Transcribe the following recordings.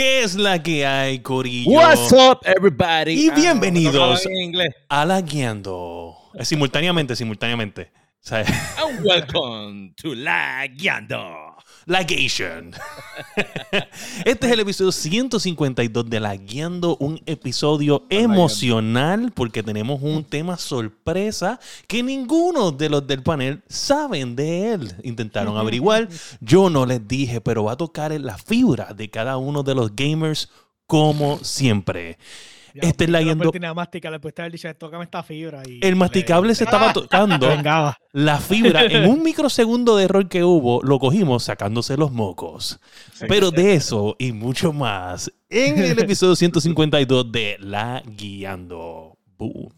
¿Qué es la que hay, Corillo? What's up, everybody? Y bienvenidos Ah, en inglés. a La Guiando. Eh, Simultáneamente, simultáneamente. And welcome to La Guiando. La Gation. Este es el episodio 152 de La Guiando, un episodio emocional porque tenemos un tema sorpresa que ninguno de los del panel saben de él. Intentaron averiguar, yo no les dije, pero va a tocar en la fibra de cada uno de los gamers como siempre. Este es La Guiando. Tenía mástica, le puedes haber dicho, tócame esta fibra. Y El masticable se estaba tocando. Vengaba. La fibra, en un microsegundo de error que hubo, lo cogimos sacándose los mocos. Pero de eso y mucho más en el episodio 152 de La Guiando. Boom.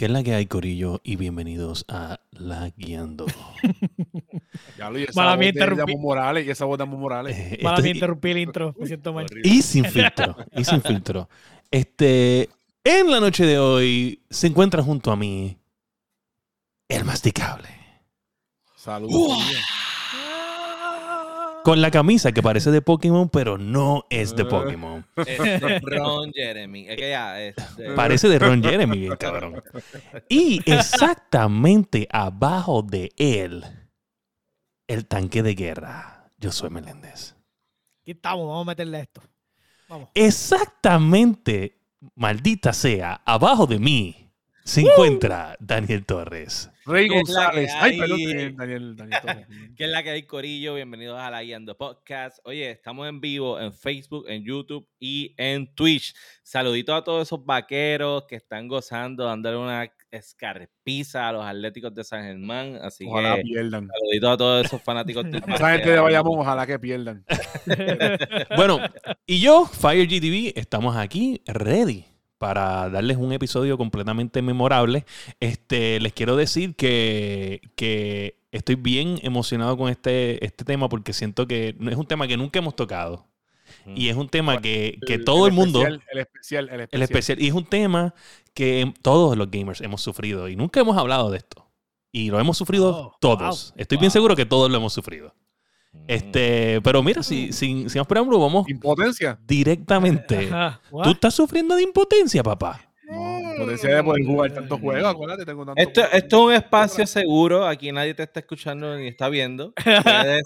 ¿Qué es la que hay, Corillo? Y bienvenidos a La Guiando. Ya lo Mala voz mía, interrumpí. Morales y esa voz de Damo Morales. Eh, Mala mía, interrumpí el intro. Me siento mal. Y sin filtro. Y sin filtro. Este, en la noche de hoy se encuentra junto a mí el masticable. Saludos. Con la camisa que parece de Pokémon, pero no es de Pokémon. Es de Ron Jeremy. Es que ya, este, Parece de Ron Jeremy, bien cabrón. Y exactamente abajo de él, el tanque de guerra. Yo soy Meléndez. Aquí estamos, vamos a meterle esto. Vamos. Exactamente, maldita sea, abajo de mí se encuentra Daniel Torres. Rey ¿Qué es la que González. Ay, hay? perdón, Daniel, Daniel, Daniel. ¿Qué es la que hay, Corillo? Bienvenidos a La Guiando Podcast. Oye, estamos en vivo en Facebook, en YouTube y en Twitch. Saludito a todos esos vaqueros que están gozando, dándole una escarpiza a los Atléticos de San Germán. Así Ojalá que pierdan. saludito a todos esos fanáticos del Esa gente de Bayamón, ojalá que pierdan. Bueno, y yo, Fire GTV, estamos aquí ready para darles un episodio completamente memorable. Este, les quiero decir que, que estoy bien emocionado con este, este tema porque siento que no es un tema que nunca hemos tocado. Y es un tema que, que todo el, mundo... especial, el especial, el especial. El especial. Y es un tema que todos los gamers hemos sufrido y nunca hemos hablado de esto. Y lo hemos sufrido Oh, todos. wow, Estoy bien seguro que todos lo hemos sufrido. Este, pero mira, si, sin, sin preámbulo, vamos. Impotencia. Directamente. ¿Tú estás sufriendo de impotencia, papá? No, impotencia de poder jugar tantos juegos, acuérdate, tengo tantos esto, juegos. esto es un espacio seguro, aquí nadie te está escuchando ni está viendo. Puedes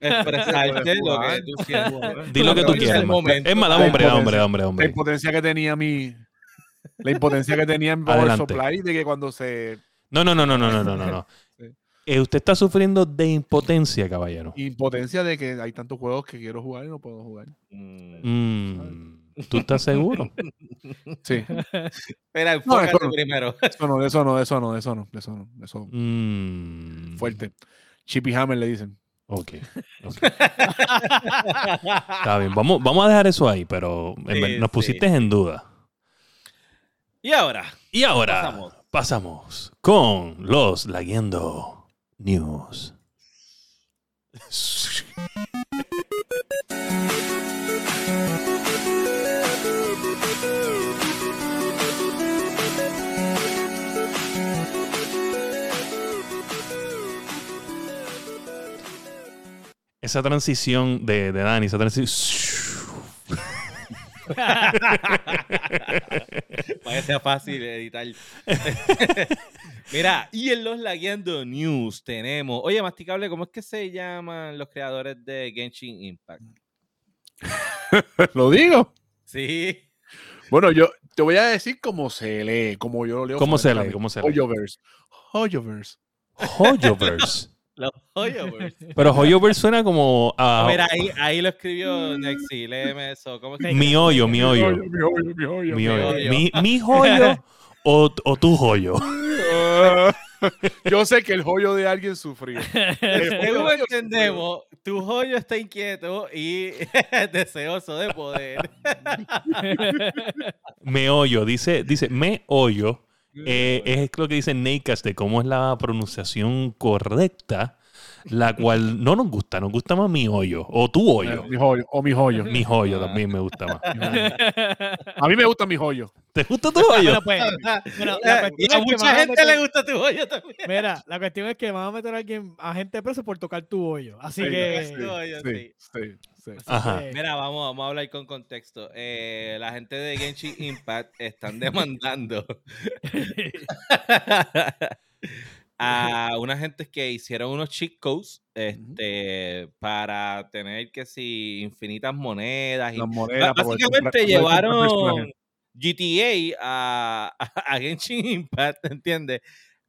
expresarte lo que tú quieras. Di lo que tú quieras. Es mala, hombre, hombre, hombre, hombre. La impotencia que tenía mi. La impotencia que tenía mi power supply de que cuando se. No, no, no, no, no, no, no, no. Eh, usted está sufriendo de impotencia, caballero. Impotencia de que hay tantos juegos que quiero jugar y no puedo jugar. Mm. Mm, ¿Tú estás seguro? Sí. Espera, enfócate eso no. primero. Eso no, de eso no, de eso no, de eso no, de eso no. Eso Mm, fuerte. Chippy Hammer le dicen. Ok. ok. Está bien, vamos, vamos a dejar eso ahí, pero en Sí, ver- nos sí. pusiste en duda. Y ahora, Y ahora Pasamos. pasamos, con los Laguiendo News. Esa transición de, de Dani, esa transición. Para que sea fácil editar. Mira, y en los Lagueando News tenemos. Oye, Masticable, ¿cómo es que se llaman los creadores de Genshin Impact? ¿Lo digo? Sí. Bueno, yo te voy a decir cómo se lee, como yo lo leo. ¿Cómo se lee? ¿Cómo se lee? Hoyoverse. Hoyoverse. Hoyoverse. Los Hoyoverse. Pero Hoyoverse suena como a Mira, ahí, ahí lo escribió Nexi. Léeme eso. ¿Cómo es que mi hoyo, mi hoyo. Mi hoyo, mi hoyo, Mi hoyo. hoyo. Mi, mi joyo o, o tu joyo. Ah, yo sé que el joyo de alguien sufrió. Según entendemos, tu joyo está inquieto y deseoso de poder. Me hoyo. Dice, dice me hoyo. Eh, es lo que dice Nacast de cómo es la pronunciación correcta, la cual no nos gusta, nos gusta más mi hoyo o tu hoyo. Mi joyo, o mi joyo. Mi hoyo también me gusta más. A mí me gusta mi joyo. ¿Te gusta tu hoyo? Bueno, pues, bueno, Eh, la cuestión y a es que mucha gente meter- le gusta tu hoyo también. Mira, la cuestión es que van a meter a alguien, a gente preso por tocar tu hoyo. Así Sí, que. sí. hoyo, sí, sí, sí. Ajá. eh, Mira, vamos, vamos a hablar con contexto. Eh, la gente de Genshin Impact están demandando a unas gentes que hicieron unos cheat codes este, para tener que si infinitas monedas y monedas. básicamente llevaron. GTA a, a, a Genshin Impact, ¿entiendes?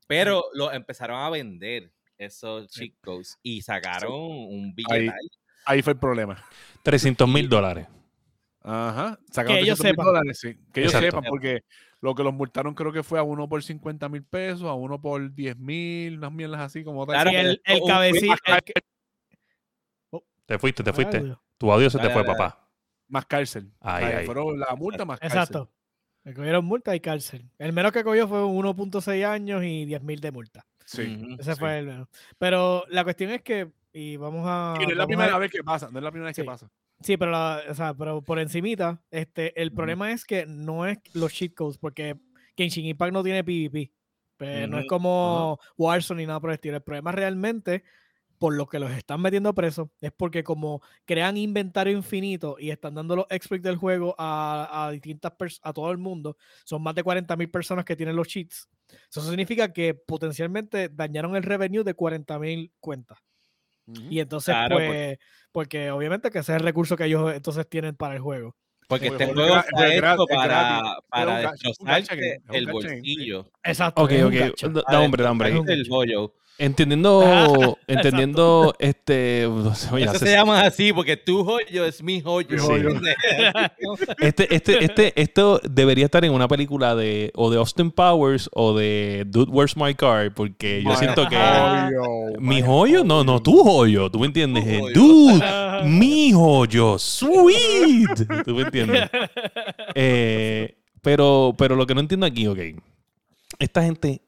Pero lo empezaron a vender esos cheat codes y sacaron un billete Ahí. Ahí fue el problema. 300 mil dólares. Ajá. Sacaron Que ellos 300 mil sepan. dólares, sí. Que ellos Exacto. sepan, porque lo que los multaron creo que fue a uno por 50 mil pesos, a uno por 10 mil, unas mierdas así como tal. Claro, y el, que- Te fuiste, te fuiste. Ay, Tu audio se te fue, dale. papá. más cárcel. O sea, ay. Fueron la multa más cárcel. Exacto. Le cogieron multa y cárcel. El menos que cogió fue 1.6 años y 10 mil de multa. Sí. Ese Sí. fue el menos. Pero la cuestión es que, y vamos a... Y no es la a- primera vez que pasa, no es la primera vez que pasa. Sí, pero, la- o sea, pero por encimita, este, el problema es que no es los cheat codes, porque Genshin Impact no tiene PvP. Pues, No es como Warzone ni nada por el estilo. El problema realmente, por lo que los están metiendo presos, es porque como crean inventario infinito y están dando los exploits del juego a, a distintas a todo el mundo, son más de 40.000 personas que tienen los cheats. Eso significa que potencialmente dañaron el revenue de 40.000 cuentas. Y entonces, Claro, pues, porque- porque obviamente que ese es el recurso que ellos entonces tienen para el juego. Porque este juego está hecho es para, para destrozarte el bolsillo. Exacto. Ok, ok. Da hombre, da hombre. El bollo. Entendiendo, entendiendo, este, oye, Eso se llama así porque tu joyo es mi joyo. ¿entiendes? este, este, este, esto debería estar en una película de, o de Austin Powers o de Dude, Where's My Car, porque yo My siento que joyo, mi joyo, no, no, tu joyo, ¿tú me entiendes? Eh, joyo. Dude, mi joyo, sweet, ¿tú me entiendes? Eh, pero, pero lo que no entiendo aquí, ok, esta gente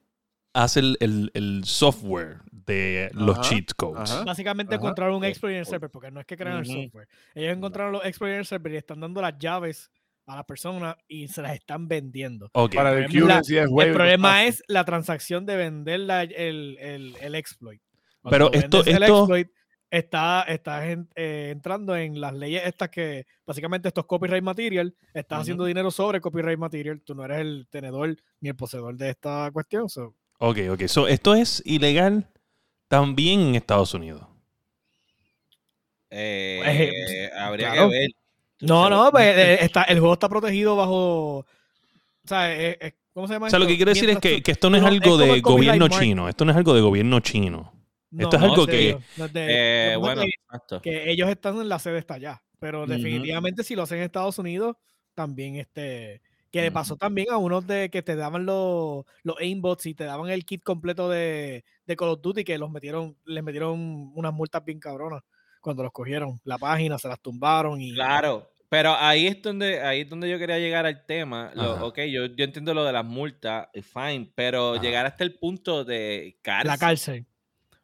hace el, el- el software de los Ajá, cheat codes. ajá. Básicamente Ajá. encontraron un exploit en el server, porque no es que crean Ujú. el software. Ellos encontraron los exploits en el server y están dando las llaves a las personas y se las están vendiendo. Ok, Para el El problema- wave, el problema es la transacción de vender la- el, el- el exploit. Pero Cuando esto- vendes el esto- exploit, está, estás en- eh, entrando en las leyes estas que básicamente esto es copyright material, estás Ujú. haciendo dinero sobre copyright material, tú no eres el tenedor ni el poseedor de esta cuestión. so, ok, ok. So, esto es ilegal también en Estados Unidos. Eh, habría claro. que ver. No, no, pues, eh, está, el juego está protegido bajo. O sea, eh, eh, ¿cómo se llama? O sea, lo que quiero decir es que, tú- que esto no es algo de gobierno mark. chino. Esto no es algo de gobierno chino. esto es algo que- no de- Eh, bueno, exacto. que ellos están en la sede está allá. Pero definitivamente si lo hacen en Estados Unidos, también este. Que le pasó también a unos de que te daban los, los aimbots y te daban el kit completo de, de Call of Duty que los metieron, les metieron unas multas bien cabronas cuando los cogieron. La página, se las tumbaron y. Claro, pero ahí es donde ahí es donde yo quería llegar al tema. Lo- ok, yo, yo entiendo lo de las multas, eh, fine, pero Ajá. llegar hasta el punto de cárcel. La cárcel.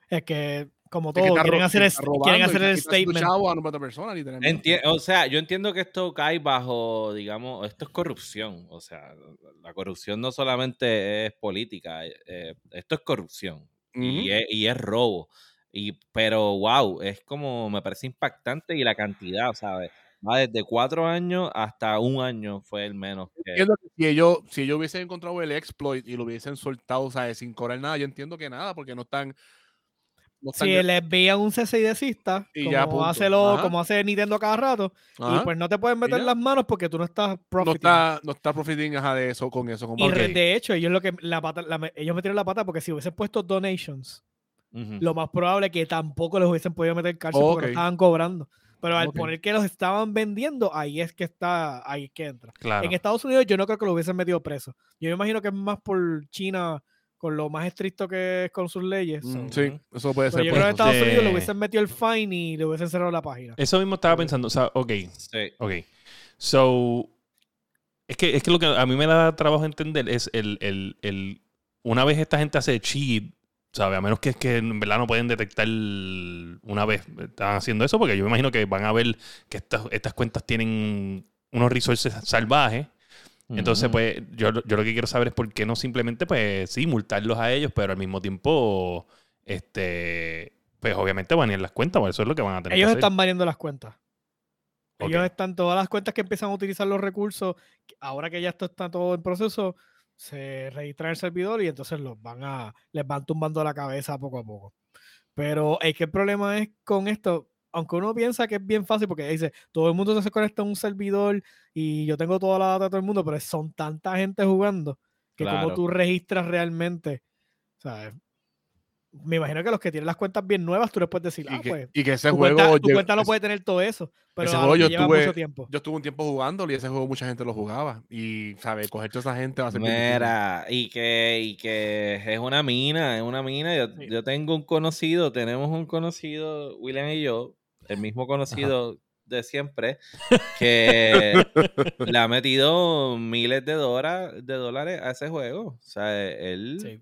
Es que, como todo, quieren hacer, robando quieren el statement. chavo a otra persona, literalmente. Enti- o sea, yo entiendo que esto cae bajo, digamos, esto es corrupción. O sea, la corrupción no solamente es política, eh, esto es corrupción y, es, y es robo. Y, pero, wow, es como, me parece impactante y la cantidad, ¿sabes? Va desde cuatro años hasta un año fue el menos. que- Entiendo que si ellos, si ellos hubiesen encontrado el exploit y lo hubiesen soltado, ¿sabes? Sin cobrar nada, yo entiendo que nada, porque no están. No Si les envían un cese y desista, Y como, hace lo- como hace Nintendo cada rato, Ajá. y pues no te pueden meter las manos porque tú no estás no profiting. está, no está profiting ajá, de eso con eso. Como Y de hecho, ellos lo que la pata, la ellos metieron la pata porque si hubiesen puesto donations, lo más probable es que tampoco les hubiesen podido meter cárcel porque Ok. no estaban cobrando. Pero al poner que los estaban vendiendo, ahí es que está, ahí es que entra. Claro. En Estados Unidos yo no creo que lo hubiesen metido preso. Yo me imagino que es más por China con lo más estricto que es con sus leyes. Mm, so. sí, eso puede Pero ser. yo por creo que. Estados Unidos le hubiesen metido el fine y le hubiesen cerrado la página. Eso mismo estaba pensando. O sea, ok, Sí. ok. So, Es que, es que lo que a mí me da trabajo entender es el, el, el una vez esta gente hace cheat, ¿sabes? A menos que es que en verdad no pueden detectar una vez están haciendo eso, porque yo me imagino que van a ver que estas, estas cuentas tienen unos resources salvajes. Entonces, pues, yo, yo lo que quiero saber es por qué no simplemente, pues, sí, multarlos a ellos, pero al mismo tiempo, este, pues, obviamente banear las cuentas, por eso es lo que van a tener Ellos que hacer. están variando las cuentas. Ellos están, todas las cuentas que empiezan a utilizar los recursos, ahora que ya esto está todo en proceso, se registran en el servidor y entonces los van a, les van tumbando la cabeza poco a poco. Pero es que el problema es con esto, aunque uno piensa que es bien fácil, porque dice, todo el mundo se conecta a un servidor y yo tengo toda la data de todo el mundo, pero son tanta gente jugando que como tú registras realmente, ¿sabes? Me imagino que los que tienen las cuentas bien nuevas, tú les puedes decir, Y ah, que, pues, y que ese tu juego. cuenta, tu cuenta no ese- puede tener todo eso, pero ese juego yo llevan tuve- mucho tiempo. Yo estuve un tiempo jugándolo y ese juego mucha gente lo jugaba. Y, ¿sabes? Coger toda esa gente va a ser bien. Mira, y que, y que es una mina, es una mina. Yo, Sí. yo tengo un conocido, tenemos un conocido, William y yo, el mismo conocido de siempre, que le ha metido miles de, dólares de dólares a ese juego. O sea, él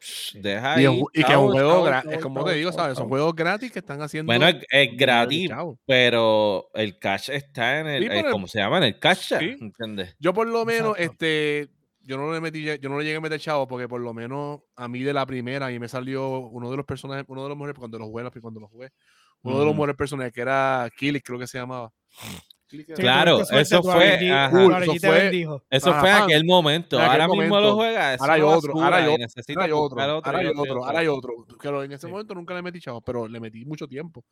Sí. deja Y, ahí. y que es un juego chavo, es como te digo, ¿sabes? Son juegos gratis que están haciendo. Bueno, es, gratis, pero el cash está en el, Sí, eh, ¿cómo se llama? En el cash, Sí. ¿entiendes? Yo por lo menos, Exacto. este, yo no le metí, yo no le llegué a meter chavo porque por lo menos a mí de la primera y me salió uno de los personajes, uno de los mejores cuando lo jugué, cuando lo jugué, uno de los mejores personajes que era Killick, creo que se llamaba. Claro, eso fue- eso fue- aquel momento. Ahora mismo lo juegas. Ahora hay otro, ahora hay otro, ahora hay otro, ahora hay otro, ahora hay otro. Pero en ese Sí. momento nunca le metí chavo, pero le metí mucho tiempo.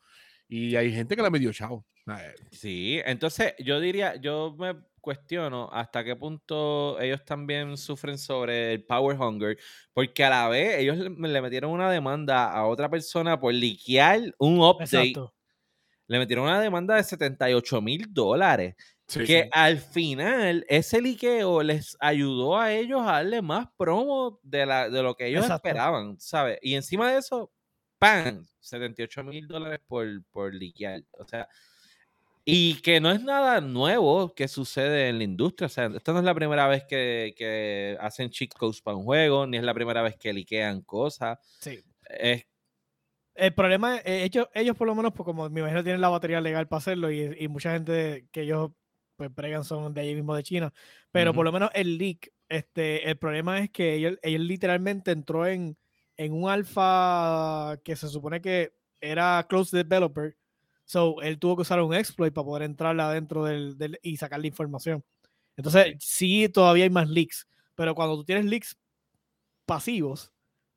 Y hay gente que le metió chavo. Eh, Sí, entonces yo diría, yo me cuestiono hasta qué punto ellos también sufren sobre el power hunger, porque a la vez ellos le, le metieron una demanda a otra persona por liquear un update. Exacto. Le metieron una demanda de 78 mil dólares. sí, que sí. al final ese liqueo les ayudó a ellos a darle más promo de, la, de lo que ellos Exacto. esperaban, ¿sabes? Y encima de eso, ¡pam! 78 mil dólares por, por liquear. O sea, y que no es nada nuevo que sucede en la industria. O sea, esta no es la primera vez que, que hacen cheat codes para un juego, ni es la primera vez que liquean cosas. Sí. Es, El problema es, eh, ellos, ellos por lo menos, pues como me imagino tienen la batería legal para hacerlo y, y mucha gente que ellos pues bregan son de allí mismo de China, pero por Ujú. lo menos el leak, este, el problema es que ellos, ellos literalmente entró en, en un alfa que se supone que era close developer, so él tuvo que usar un exploit para poder entrar adentro del, del- y sacar la información. Entonces, sí, todavía hay más leaks, pero cuando tú tienes leaks pasivos,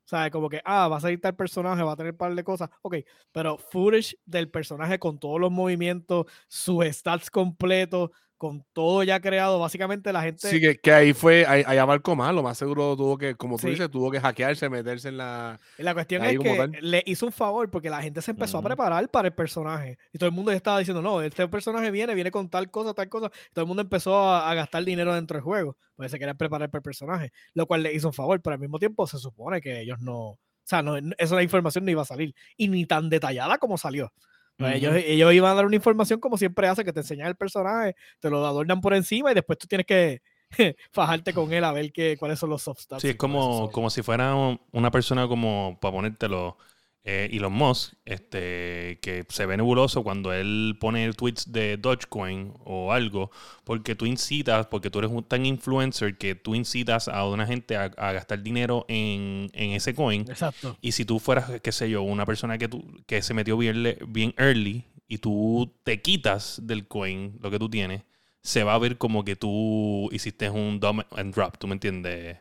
¿sabes? Como que, ah, va a salir tal personaje, va a tener un par de cosas. Ok, pero footage del personaje con todos los movimientos, sus stats completos, con todo ya creado, básicamente la gente... Sí, que, que ahí fue, ahí, allá marcó mal, lo más seguro tuvo que, como tú Sí. dices, tuvo que hackearse, meterse en la... La cuestión es que tal. le hizo un favor porque la gente se empezó a preparar para el personaje. Y todo el mundo ya estaba diciendo, no, este personaje viene, viene con tal cosa, tal cosa. Y todo el mundo empezó a, a gastar dinero dentro del juego. Porque se querían preparar para el personaje. Lo cual le hizo un favor, pero al mismo tiempo se supone que ellos no. O sea, no, no- esa información no iba a salir. Y ni tan detallada como salió. Pues ellos, iban a dar una información como siempre hace, que te enseñan el personaje, te lo adornan por encima y después tú tienes que fajarte con él a ver qué, cuáles son los stats. Sí, es como, como si fuera un- una persona como, para ponértelo, eh, Elon Musk, este, que se ve nebuloso cuando él pone tweets de Dogecoin o algo, porque tú incitas, porque tú eres un tan influencer que tú incitas a una gente a, a gastar dinero en, en ese coin. Exacto. Y si tú fueras, qué sé yo, una persona que, tú, que se metió bien, le- bien early y tú te quitas del coin lo que tú tienes, se va a ver como que tú hiciste un dump and drop, ¿tú me entiendes?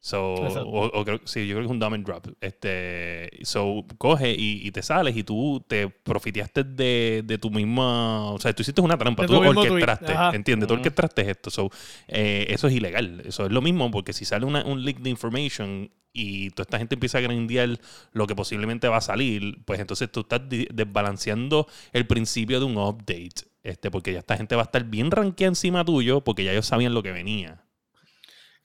So, o, o creo, sí, yo creo que es un and drop. Este, so, coge y, y te sales y tú te profiteaste de, de tu misma. O sea, tú hiciste una trampa, tú orquestaste. ¿entiendes? Tú orquestaste esto. So, eh, eso es ilegal. Eso es lo mismo porque si sale una- un leak de information y toda esta gente empieza a grandear lo que posiblemente va a salir, pues entonces tú estás desbalanceando el principio de un update. Este, porque ya esta gente va a estar bien rankeada encima tuyo porque ya ellos sabían lo que venía.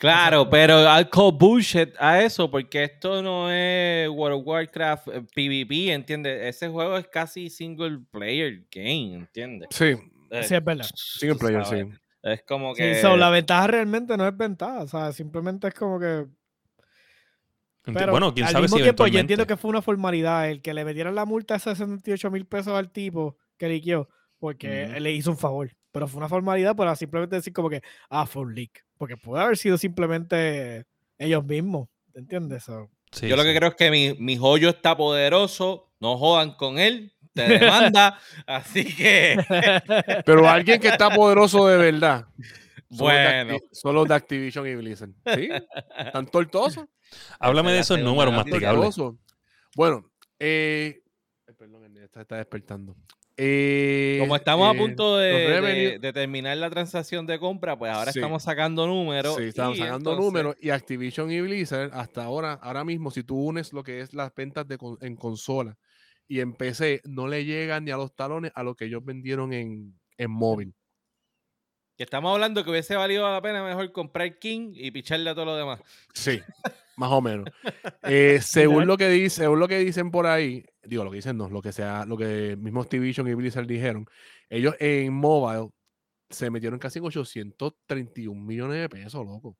Claro, pero al call bullshit a eso, porque esto no es World of Warcraft eh, PvP, ¿entiendes? Ese juego es casi single player game, ¿entiendes? Sí, Eh, Sí, es verdad. single player, sabes. sí. Es como Sí, que. so, la ventaja realmente no es ventaja, o sea, simplemente es como que... Pero bueno, quién al sabe mismo si tiempo yo entiendo que fue una formalidad el que le metieran la multa de 68 mil pesos al tipo que liqueó, porque le hizo un favor. Pero fue una formalidad para simplemente decir como que, ah, fue un leak. Porque puede haber sido simplemente ellos mismos, ¿te entiendes? So, Sí, Yo lo que creo es que mi, mi joyo está poderoso. No jodan con él. Te demanda. así que. Pero alguien que está poderoso de verdad. Bueno. Son los de Activision y Blizzard. ¿Sí? ¿Están tortosos? Háblame de esos números masticables. Bueno, eh, perdón, está, está despertando. Eh, Como estamos a eh, punto de, terminar la transacción de compra, pues ahora Sí. estamos sacando números. Sí, estamos sacando entonces- números y Activision y Blizzard hasta ahora, ahora mismo, si tú unes lo que es las ventas de en consola y en PC, no le llegan ni a los talones a lo que ellos vendieron en, en móvil. Que estamos hablando que hubiese valido la pena mejor comprar King y picharle a todo lo demás. Sí, más o menos. Eh, según lo que dice, según lo que dicen por ahí, digo lo que dicen no, lo que sea, lo que mismo Activision y Blizzard dijeron, ellos en mobile se metieron casi en 831 millones de pesos, loco.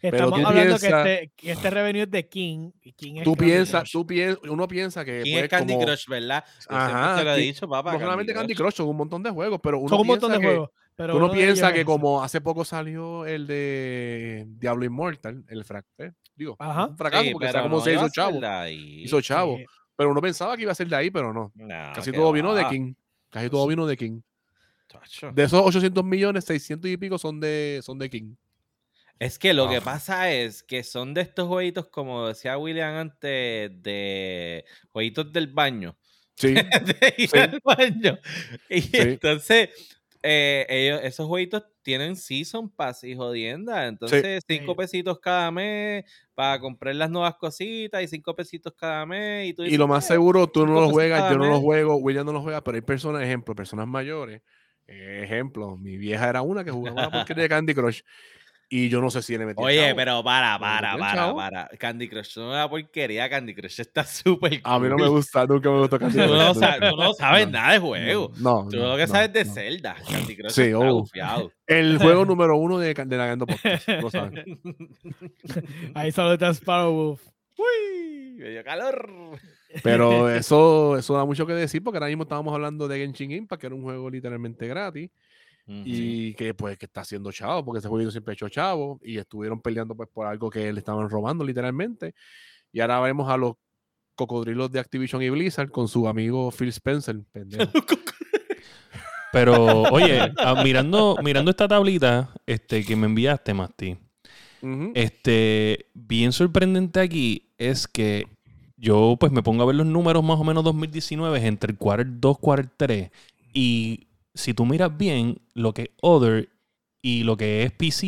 Estamos tú hablando piensa- que, este, que este revenue es de King. Y King es Tú Candy piensas, Crush. tú piensas, uno piensa que King pues, es Candy como- Crush, ¿verdad? Ajá, te lo he dicho, papá. no solamente Candy Crush, son un montón de juegos, pero uno Son un montón de piensa que- juegos. Pero Uno piensa que como hace poco salió el de Diablo Immortal, el frac eh, digo, Ajá. un fracaso Sí, porque sea como no se hizo chavo, hizo chavo, Sí. pero uno pensaba que iba a ser de ahí, pero no. No, Casi todo vino de King, casi todo vino de King. chacho. De esos 800 millones, 600 y pico son de, son de King. Es que lo que pasa es que son de estos jueguitos, como decía William antes, de jueguitos del baño. Sí, de ir Sí. al baño. Y entonces, eh, ellos, esos jueguitos tienen Season Pass y jodienda. Entonces, cinco pesitos cada mes para comprar las nuevas cositas y cinco pesitos cada mes. Y, tú y dices, lo más "Eh, seguro, tú no lo juegas, yo no lo mes". juego, William no lo juega, pero hay personas, ejemplo, personas mayores. eh, ejemplo, mi vieja era una que jugaba una porquería de Candy Crush. Y yo no sé si le metí Oye, pero para, ¿Le para, para, chavo? para. Candy Crush no es una porquería. Candy Crush está súper A mí no me gusta, nunca me gustó Candy Tú Crush. no, nunca. sabes, tú no sabes No, nada de juego. No, Tú no, lo que no, sabes de. Zelda. Candy Crush Sí, está oh. El juego número uno de, de la Gando Podcast. Lo saben. Ahí solo está Sparrow Wolf. Uy, me dio calor. Pero eso, eso da mucho que decir porque ahora mismo estábamos hablando de Genshin Impact, que era un juego literalmente gratis y que pues que está haciendo chavo, porque ese juego siempre ha hecho chavo y estuvieron peleando pues por algo que le estaban robando literalmente. Y ahora vemos a los cocodrilos de Activision y Blizzard con su amigo Phil Spencer. pendejo. Pero, oye, ah, mirando, mirando esta tablita este, que me enviaste, Masti, este, bien sorprendente aquí es que yo pues me pongo a ver los números más o menos 2019 entre el quarter 2, quarter 3 y si tú miras bien lo que es Other y lo que es PC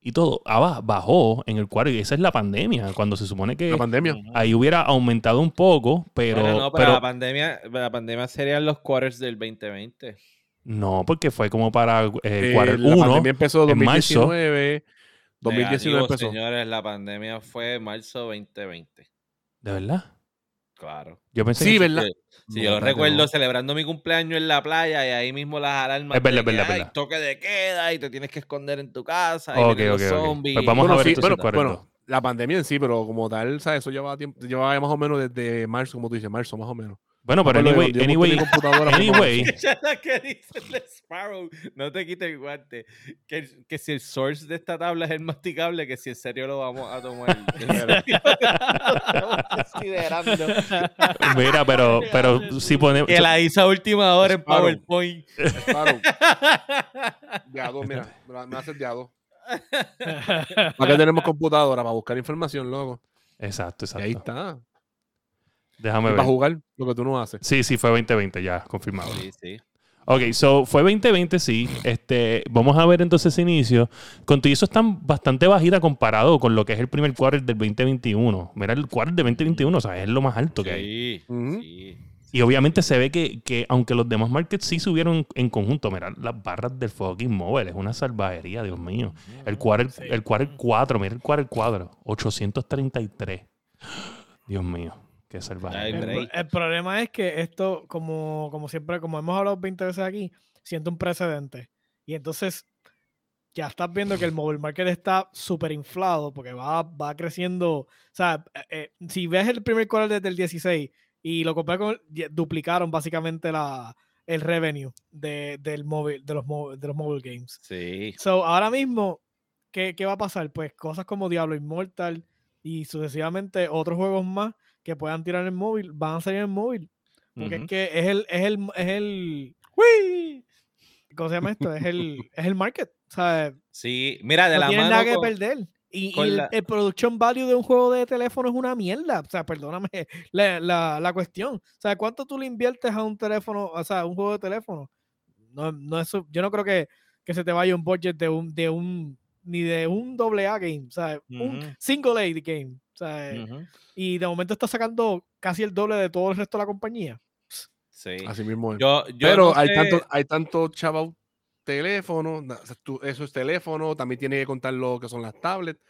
y todo, aba- bajó en el quarter y esa es la pandemia, cuando se supone que La pandemia. ahí hubiera aumentado un poco, pero, Bueno, no, pero, pero la pandemia, la pandemia serían los quarters del 2020. no, porque fue como para eh, Eh, quarter la 1 pandemia empezó en marzo. 2019. 2019 Negativo, empezó. señores, la pandemia fue marzo 2020. ¿De verdad? Claro. Yo pensé Sí, que- ¿verdad? Si yo lo recuerdo no. celebrando mi cumpleaños en la playa y ahí mismo las alarmas. Es verdad, de es verdad, que, es "Ay, verdad. toque de queda y te tienes que esconder en tu casa. y Ok, vienen ok, los ok. zombies. Pues vamos a ver sí, bueno, bueno, la pandemia en sí, pero como tal, ¿sabes? Eso llevaba tiempo, llevaba más o menos desde marzo, como tú dices, marzo más o menos. Bueno, pero anyway, anyway, anyway, que dice el Sparrow, no te quites el guante. Que, que si el source de esta tabla es el masticable, que si en serio lo vamos a tomar. Considerando. mira, pero, pero si ponemos... Que la hizo a última hora en Sparrow. PowerPoint. A dos, mira, me haces de a dos. ¿Para qué tenemos computadora? Para buscar información, loco. Exacto, Y ahí exacto. está. Déjame Para ver. jugar lo que tú no haces. Sí, sí, fue 2020, ya, confirmado. Sí, sí. Ok, so fue 2020, sí. Este, vamos a ver entonces ese inicio. Con todo eso están bastante bajita comparado con lo que es el primer quarter del 2021. Mira, el quarter de 2021, o sea, es lo más alto que hay. Sí, sí. Y obviamente se ve que, que aunque los demás markets sí subieron en, conjunto, mira, las barras del fucking mobile, es una salvajería, Dios mío. El quarter, el quarter 4, mira el quarter 4, 833. Dios mío, salvaje. El, problema es que esto, como, como siempre, como hemos hablado 20 veces aquí, siente un precedente. Y entonces ya estás viendo que el mobile market está súper inflado porque va, va creciendo. O sea, eh, eh, si ves el primer quarter desde el 16 y lo compré con, duplicaron básicamente la, el revenue de, del móvil, de, los, de los mobile games. Sí. So, ahora mismo, ¿qué, ¿qué va a pasar? Pues cosas como Diablo Immortal y sucesivamente otros juegos más que puedan tirar en móvil van a salir en móvil. Porque es que es el, es el, es el, ¿cómo se llama esto? Es el, es el market. Sí, mira, de no la mano nada que con- perder. Y, el, la- el production value de un juego de teléfono es una mierda. O sea, perdóname la, la, la cuestión. O sea, ¿cuánto tú le inviertes a un teléfono, o sea, a un juego de teléfono? No, no es, yo no creo que, que se te vaya un budget de un, de un, ni de un doble A game, o sea, un Ujú. single A game. O sea, Ujú. y de momento está sacando casi el doble de todo el resto de la compañía. Sí. Así mismo es. Yo, yo Pero no hay sé- tanto, hay tanto chaval teléfono, na- o sea, tú- eso es teléfono, también tiene que contar lo que son las tablets.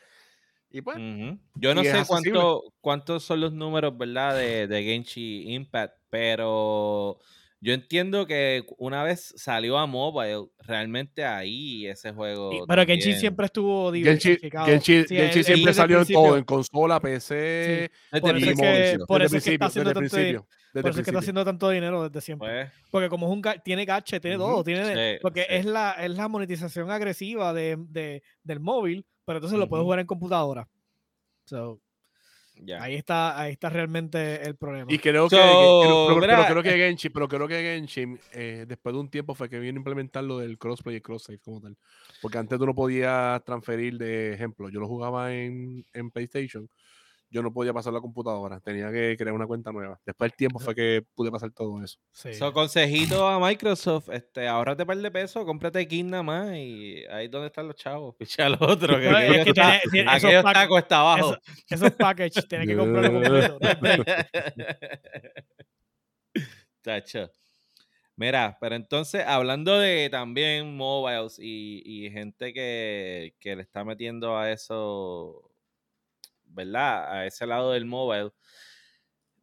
Y pues, Ujú. Yo no sé cuánto, cuántos son los números, ¿verdad? De, de Genshi Impact, pero yo entiendo que una vez salió a mobile, realmente ahí ese juego. Y- pero Genshin siempre estuvo diversificado. Genshin- Sí, siempre salió en todo, en consola, PC, por eso es que- principio. por desde eso es que está principio, haciendo desde el tanto principio, desde Por el eso es que está principio. haciendo tanto dinero desde siempre. Pues, Porque como es un tiene gache, tiene Ujú. todo, tiene Sí, porque sí. es la es la monetización agresiva de, de- del móvil, pero entonces lo puedes jugar en computadora. So, ahí está ahí está realmente el problema. Y creo que, So, creo- pero, creo que Genshin, pero creo que Genshin, eh, después de un tiempo fue que vino a implementar lo del crossplay y cross-save como tal. Porque antes tú no podías transferir de ejemplo. Yo lo jugaba en, en PlayStation. Yo no podía pasar la computadora. Tenía que crear una cuenta nueva. Después del tiempo fue que pude pasar todo eso. Sí. So, consejito a Microsoft, este, ahórrate un par de pesos, cómprate King nada más y ahí es donde están los chavos. Picha al otro. Que No, es que está, tiene- tiene- esos aquello pack- está cuesta abajo. eso- esos packages tienes que comprarlo completo. Tacho. Mira, pero entonces, hablando de también mobiles y, y gente que, que le está metiendo a eso, ¿verdad? A ese lado del mobile.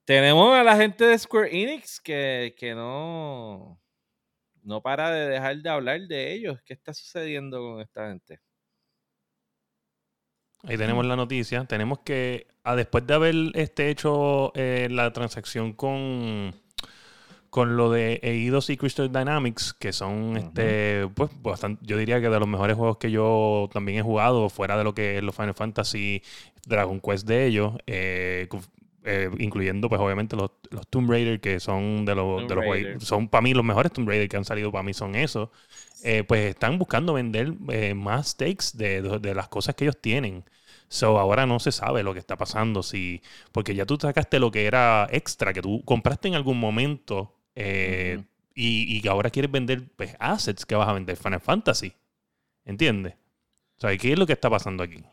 Tenemos a la gente de Square Enix que, que no, no para de dejar de hablar de ellos. ¿Qué está sucediendo con esta gente? Ahí tenemos la noticia. Tenemos que, ah, después de haber este, hecho eh, la transacción con, con lo de Eidos y Crystal Dynamics, que son, este, pues, bastante, yo diría que de los mejores juegos que yo también he jugado, fuera de lo que es los Final Fantasy, Dragon Quest de ellos, eh, eh, incluyendo, pues, obviamente los, los Tomb Raider, que son de los, de los juegos- son para mí los mejores Tomb Raider que han salido para mí son esos. Eh, pues están buscando vender eh, más stakes de, de- de las cosas que ellos tienen. So ahora no se sabe lo que está pasando. Si, porque ya tú sacaste lo que era extra, que tú compraste en algún momento eh, y, y que ahora quieres vender pues, assets que vas a vender Final Fantasy. ¿Entiendes? O sea, ¿qué es lo que está pasando aquí?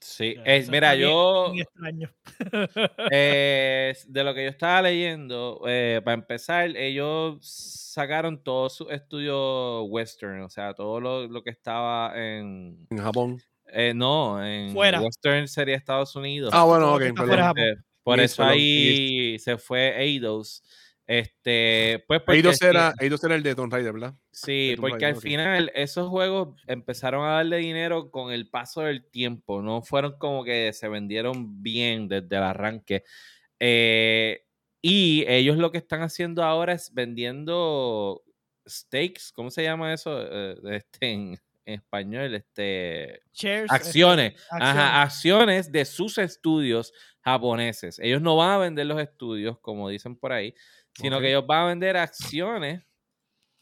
Sí, eso mira, yo... extraño. Eh, de lo que yo estaba leyendo, eh, para empezar, ellos sacaron todo su estudio western, o sea, todo lo, lo que estaba en... En Japón. eh, no, en Fuera. western sería Estados Unidos. Ah, bueno, ok, Eh, por East, eso ahí se fue Eidos. Este, pues porque Eidos era, Eidos era el de Tomb Raider, ¿verdad? Sí, Tomb porque Raider, al final esos juegos empezaron a darle dinero con el paso del tiempo, no fueron como que se vendieron bien desde el arranque. Eh, y ellos lo que están haciendo ahora es vendiendo stakes, ¿cómo se llama eso Eh, este, en, en español? Este, Shares, este, acciones, ajá, acciones. acciones de sus estudios japoneses. Ellos no van a vender los estudios, como dicen por ahí, sino que ellos van a vender acciones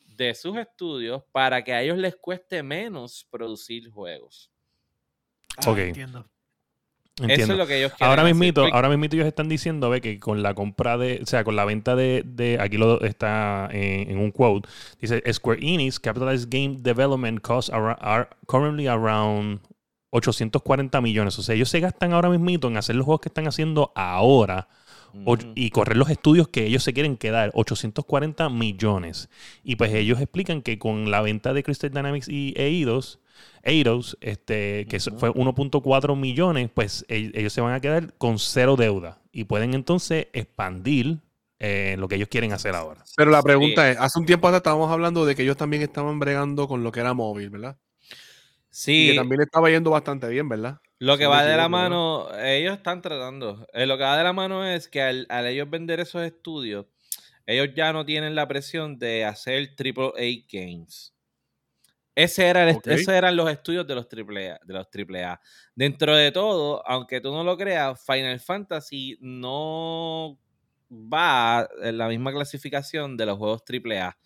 de sus estudios para que a ellos les cueste menos producir juegos. Ah, Ok. entiendo. Eso es lo que ellos quieren Ahora mismito, Porque- ahora mismito ellos están diciendo ve, que con la compra de, o sea, con la venta de, de aquí lo está en, en un quote, dice Square Enix capitalized game development costs are, are currently around 840 millones. O sea, ellos se gastan ahora mismito en hacer los juegos que están haciendo ahora o- y correr los estudios que ellos se quieren quedar, 840 millones. Y pues ellos explican que con la venta de Crystal Dynamics y Eidos, Eidos este, que fue 1.4 millones, pues e- ellos se van a quedar con cero deuda y pueden entonces expandir eh, lo que ellos quieren hacer ahora. Pero la pregunta es, hace un tiempo atrás estábamos hablando de que ellos también estaban bregando con lo que era móvil, ¿verdad? Sí. Y que también estaba yendo bastante bien, ¿verdad? Lo que va de la mano, ellos están tratando. Eh, lo que va de la mano es que al, ellos vender esos estudios, ellos ya no tienen la presión de hacer triple A games. Ese era Esos eran los estudios de los AAA, de los AAA. Dentro de todo, aunque tú no lo creas, Final Fantasy no va en la misma clasificación de los juegos AAA.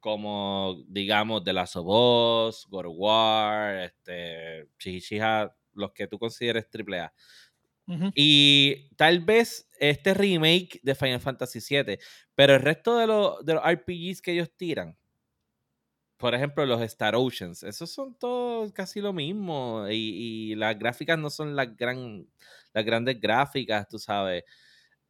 Como, digamos, The Last of Us, God of War, este, Chihichiha, los que tú consideres AAA. Y tal vez este remake de Final Fantasy VII, pero el resto de, de los RPGs que ellos tiran, por ejemplo, los Star Oceans, esos son todos casi lo mismo. Y, las gráficas no son las, gran, las grandes gráficas, tú sabes.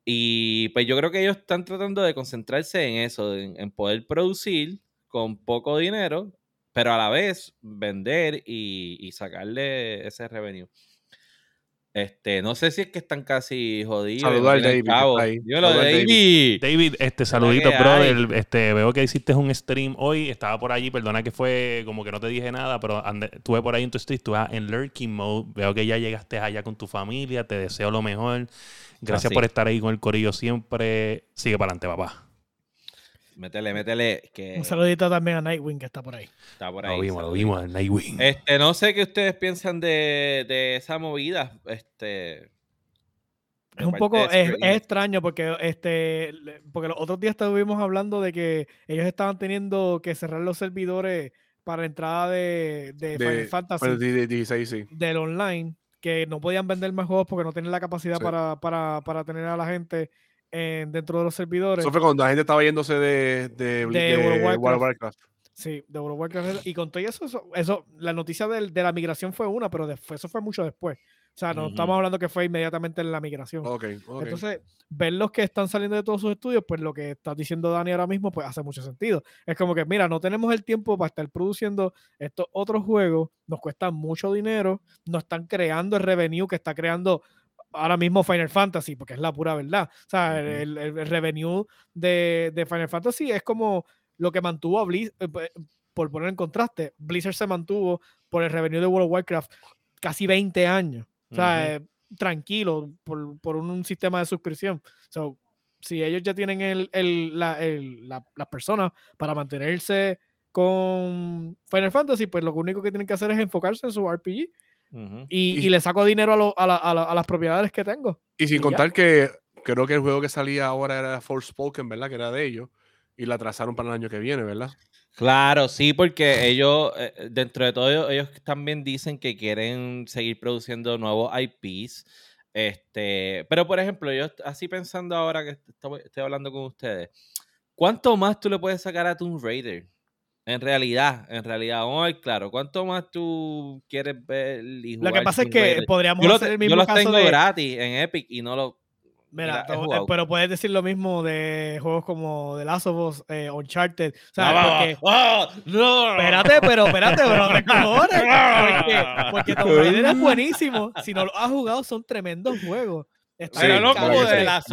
Y pues yo creo que ellos están tratando de concentrarse en eso, en, poder producir con poco dinero, pero a la vez vender y, y sacarle ese revenue. Este, no sé si es que están casi jodidos. Saludos al David. David. David, este, saludito, brother. Este, veo que hiciste un stream hoy. Estaba por allí, perdona que fue como que no te dije nada, pero estuve por ahí en tu stream, estuve en lurking mode. Veo que ya llegaste allá con tu familia. Te deseo lo mejor. Gracias por estar ahí con el corillo siempre. Sigue para adelante, papá. Métele, métele. Un saludito también a Nightwing que está por ahí. Está por ahí. Lo vimos, lo vimos, Nightwing. Este, no sé qué ustedes piensan de, de esa movida. Este. Es un poco es, extraño porque este porque los otros días estuvimos hablando de que ellos estaban teniendo que cerrar los servidores para entrada de, de, Final Fantasy del online que no podían vender más juegos porque no tienen la capacidad para, para, para tener a la gente dentro de los servidores. Eso fue cuando la gente estaba yéndose de, de, World, of Warcraft. Sí, de World of Warcraft. Y con todo eso, eso, la noticia de, de, la migración fue una, pero después, eso fue mucho después. O sea, no estamos hablando que fue inmediatamente en la migración. Entonces, ver los que están saliendo de todos sus estudios, pues lo que está diciendo Dani ahora mismo, pues hace mucho sentido. Es como que, mira, no tenemos el tiempo para estar produciendo estos otros juegos, nos cuestan mucho dinero, no están creando el revenue que está creando ahora mismo Final Fantasy, porque es la pura verdad. O sea, el, revenue de, Final Fantasy es como lo que mantuvo a Blizzard, eh, por poner en contraste, Blizzard se mantuvo por el revenue de World of Warcraft casi 20 años. O sea, eh, tranquilo, por, un, sistema de suscripción. So, si ellos ya tienen el, la, las personas para mantenerse con Final Fantasy, pues lo único que tienen que hacer es enfocarse en su RPG y, le saco dinero a, las propiedades que tengo. Y sin contar que creo que el juego que salía ahora era Forspoken, ¿verdad? Que era de ellos. Y la trazaron para el año que viene, ¿verdad? Claro, sí, porque ellos, eh, dentro de todo, ellos también dicen que quieren seguir produciendo nuevos IPs. Este, pero por ejemplo, yo así pensando ahora que estoy, estoy hablando con ustedes, ¿cuánto más tú le puedes sacar a Tomb Raider? En realidad, en realidad, vamos a ver claro. ¿Cuánto más tú quieres ver y Lo que pasa es que podríamos hacer el mismo Yo los tengo gratis en Epic y no lo. Mira, pero puedes decir lo mismo de juegos como The Last of Us, eh, Uncharted. O sea, porque... ¡Oh, no! Espérate, pero espérate, bro. porque, porque Tomb Raider es buenísimo. Si no lo has jugado, son tremendos juegos. Están no como de las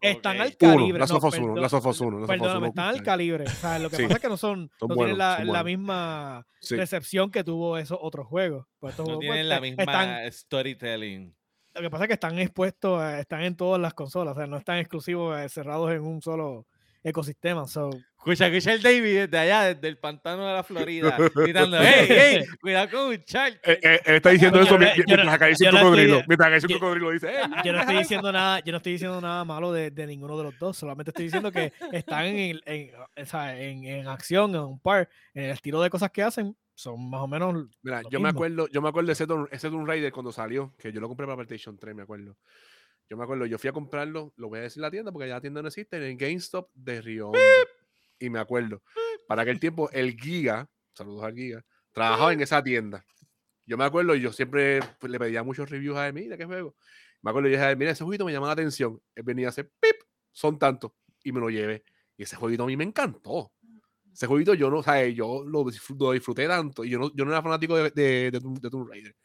Están al calibre. Las Sofos 1, las Sofos 1. Perdóname, están al calibre. O sea, lo que pasa es que no son, no tienen la, la misma recepción que tuvo esos otros juegos. Pues no tienen pues, la misma storytelling. Lo que pasa es que están expuestos, están en todas las consolas, o sea, no están exclusivos, eh, cerrados en un solo ecosistema. So. Escucha, escucha el David desde allá, desde el pantano de la Florida, gritando, ¡Hey, hey! Cuidado con un charco. Eh, eh, él está diciendo eso mientras acaricia un cocodrilo. Mientras acaricia un cocodrilo dice, hey, Yo no estoy diciendo nada, yo no estoy diciendo nada malo de, de ninguno de los dos, solamente estoy diciendo que están en, en, en, en acción, en un par, en el estilo de cosas que hacen, son más o menos. Mira, yo me acuerdo, yo me acuerdo de ese Tomb, ese Raider cuando salió, que yo lo compré para PlayStation 3, me acuerdo. Yo me acuerdo, yo fui a comprarlo, lo voy a decir la tienda porque ya la tienda no existe, en el GameStop de Río. Y me acuerdo, para aquel tiempo, el Giga, saludos al Giga, trabajaba en esa tienda. Yo me acuerdo, y yo siempre le pedía muchos reviews a él, mira qué juego. Me acuerdo, yo dije, mira, ese jueguito me llama la atención. Él venía a hacer pip, son tantos, y me lo llevé. Y ese jueguito a mí me encantó. Ese jueguito yo no, o sea, yo lo disfruté, tanto. Y yo no, yo no era fanático de, de, de, Tomb Raider.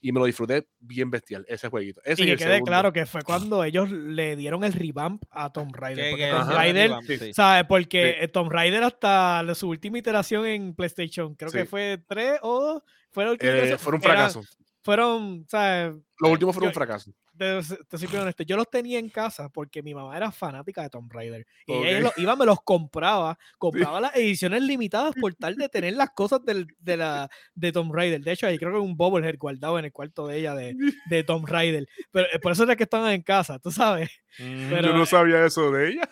Y me lo disfruté bien bestial, ese jueguito. Ese y que quede segundo. claro que fue cuando ellos le dieron el revamp a Tomb Raider. Que- Porque que- Tomb Raider, sí. ¿sabes? Porque eh, Tomb Raider hasta su última iteración en PlayStation, creo que Sí. fue tres o fue la última Eh, fueron un fracaso. Fueron, ¿sabes? Los últimos fueron un fracaso. te, te soy honesto, yo los tenía en casa porque mi mamá era fanática de Tomb Raider. Y ella lo- iba, me los compraba, compraba las ediciones limitadas por tal de tener las cosas del- de, la, de Tomb Raider. De hecho, ahí creo que un Bobblehead guardado en el cuarto de ella de, de Tomb Raider. Pero eh, por eso era que estaban en casa, tú sabes. Pero- Yo no sabía eso de ella.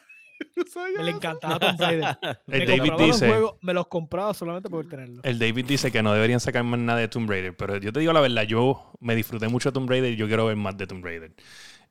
Me le encantaba Tomb Raider. El Me David compraba los dice. juegos, me los compraba solamente por tenerlos. El David dice que no deberían sacar más nada de Tomb Raider, pero yo te digo la verdad, yo me disfruté mucho de Tomb Raider y yo quiero ver más de Tomb Raider.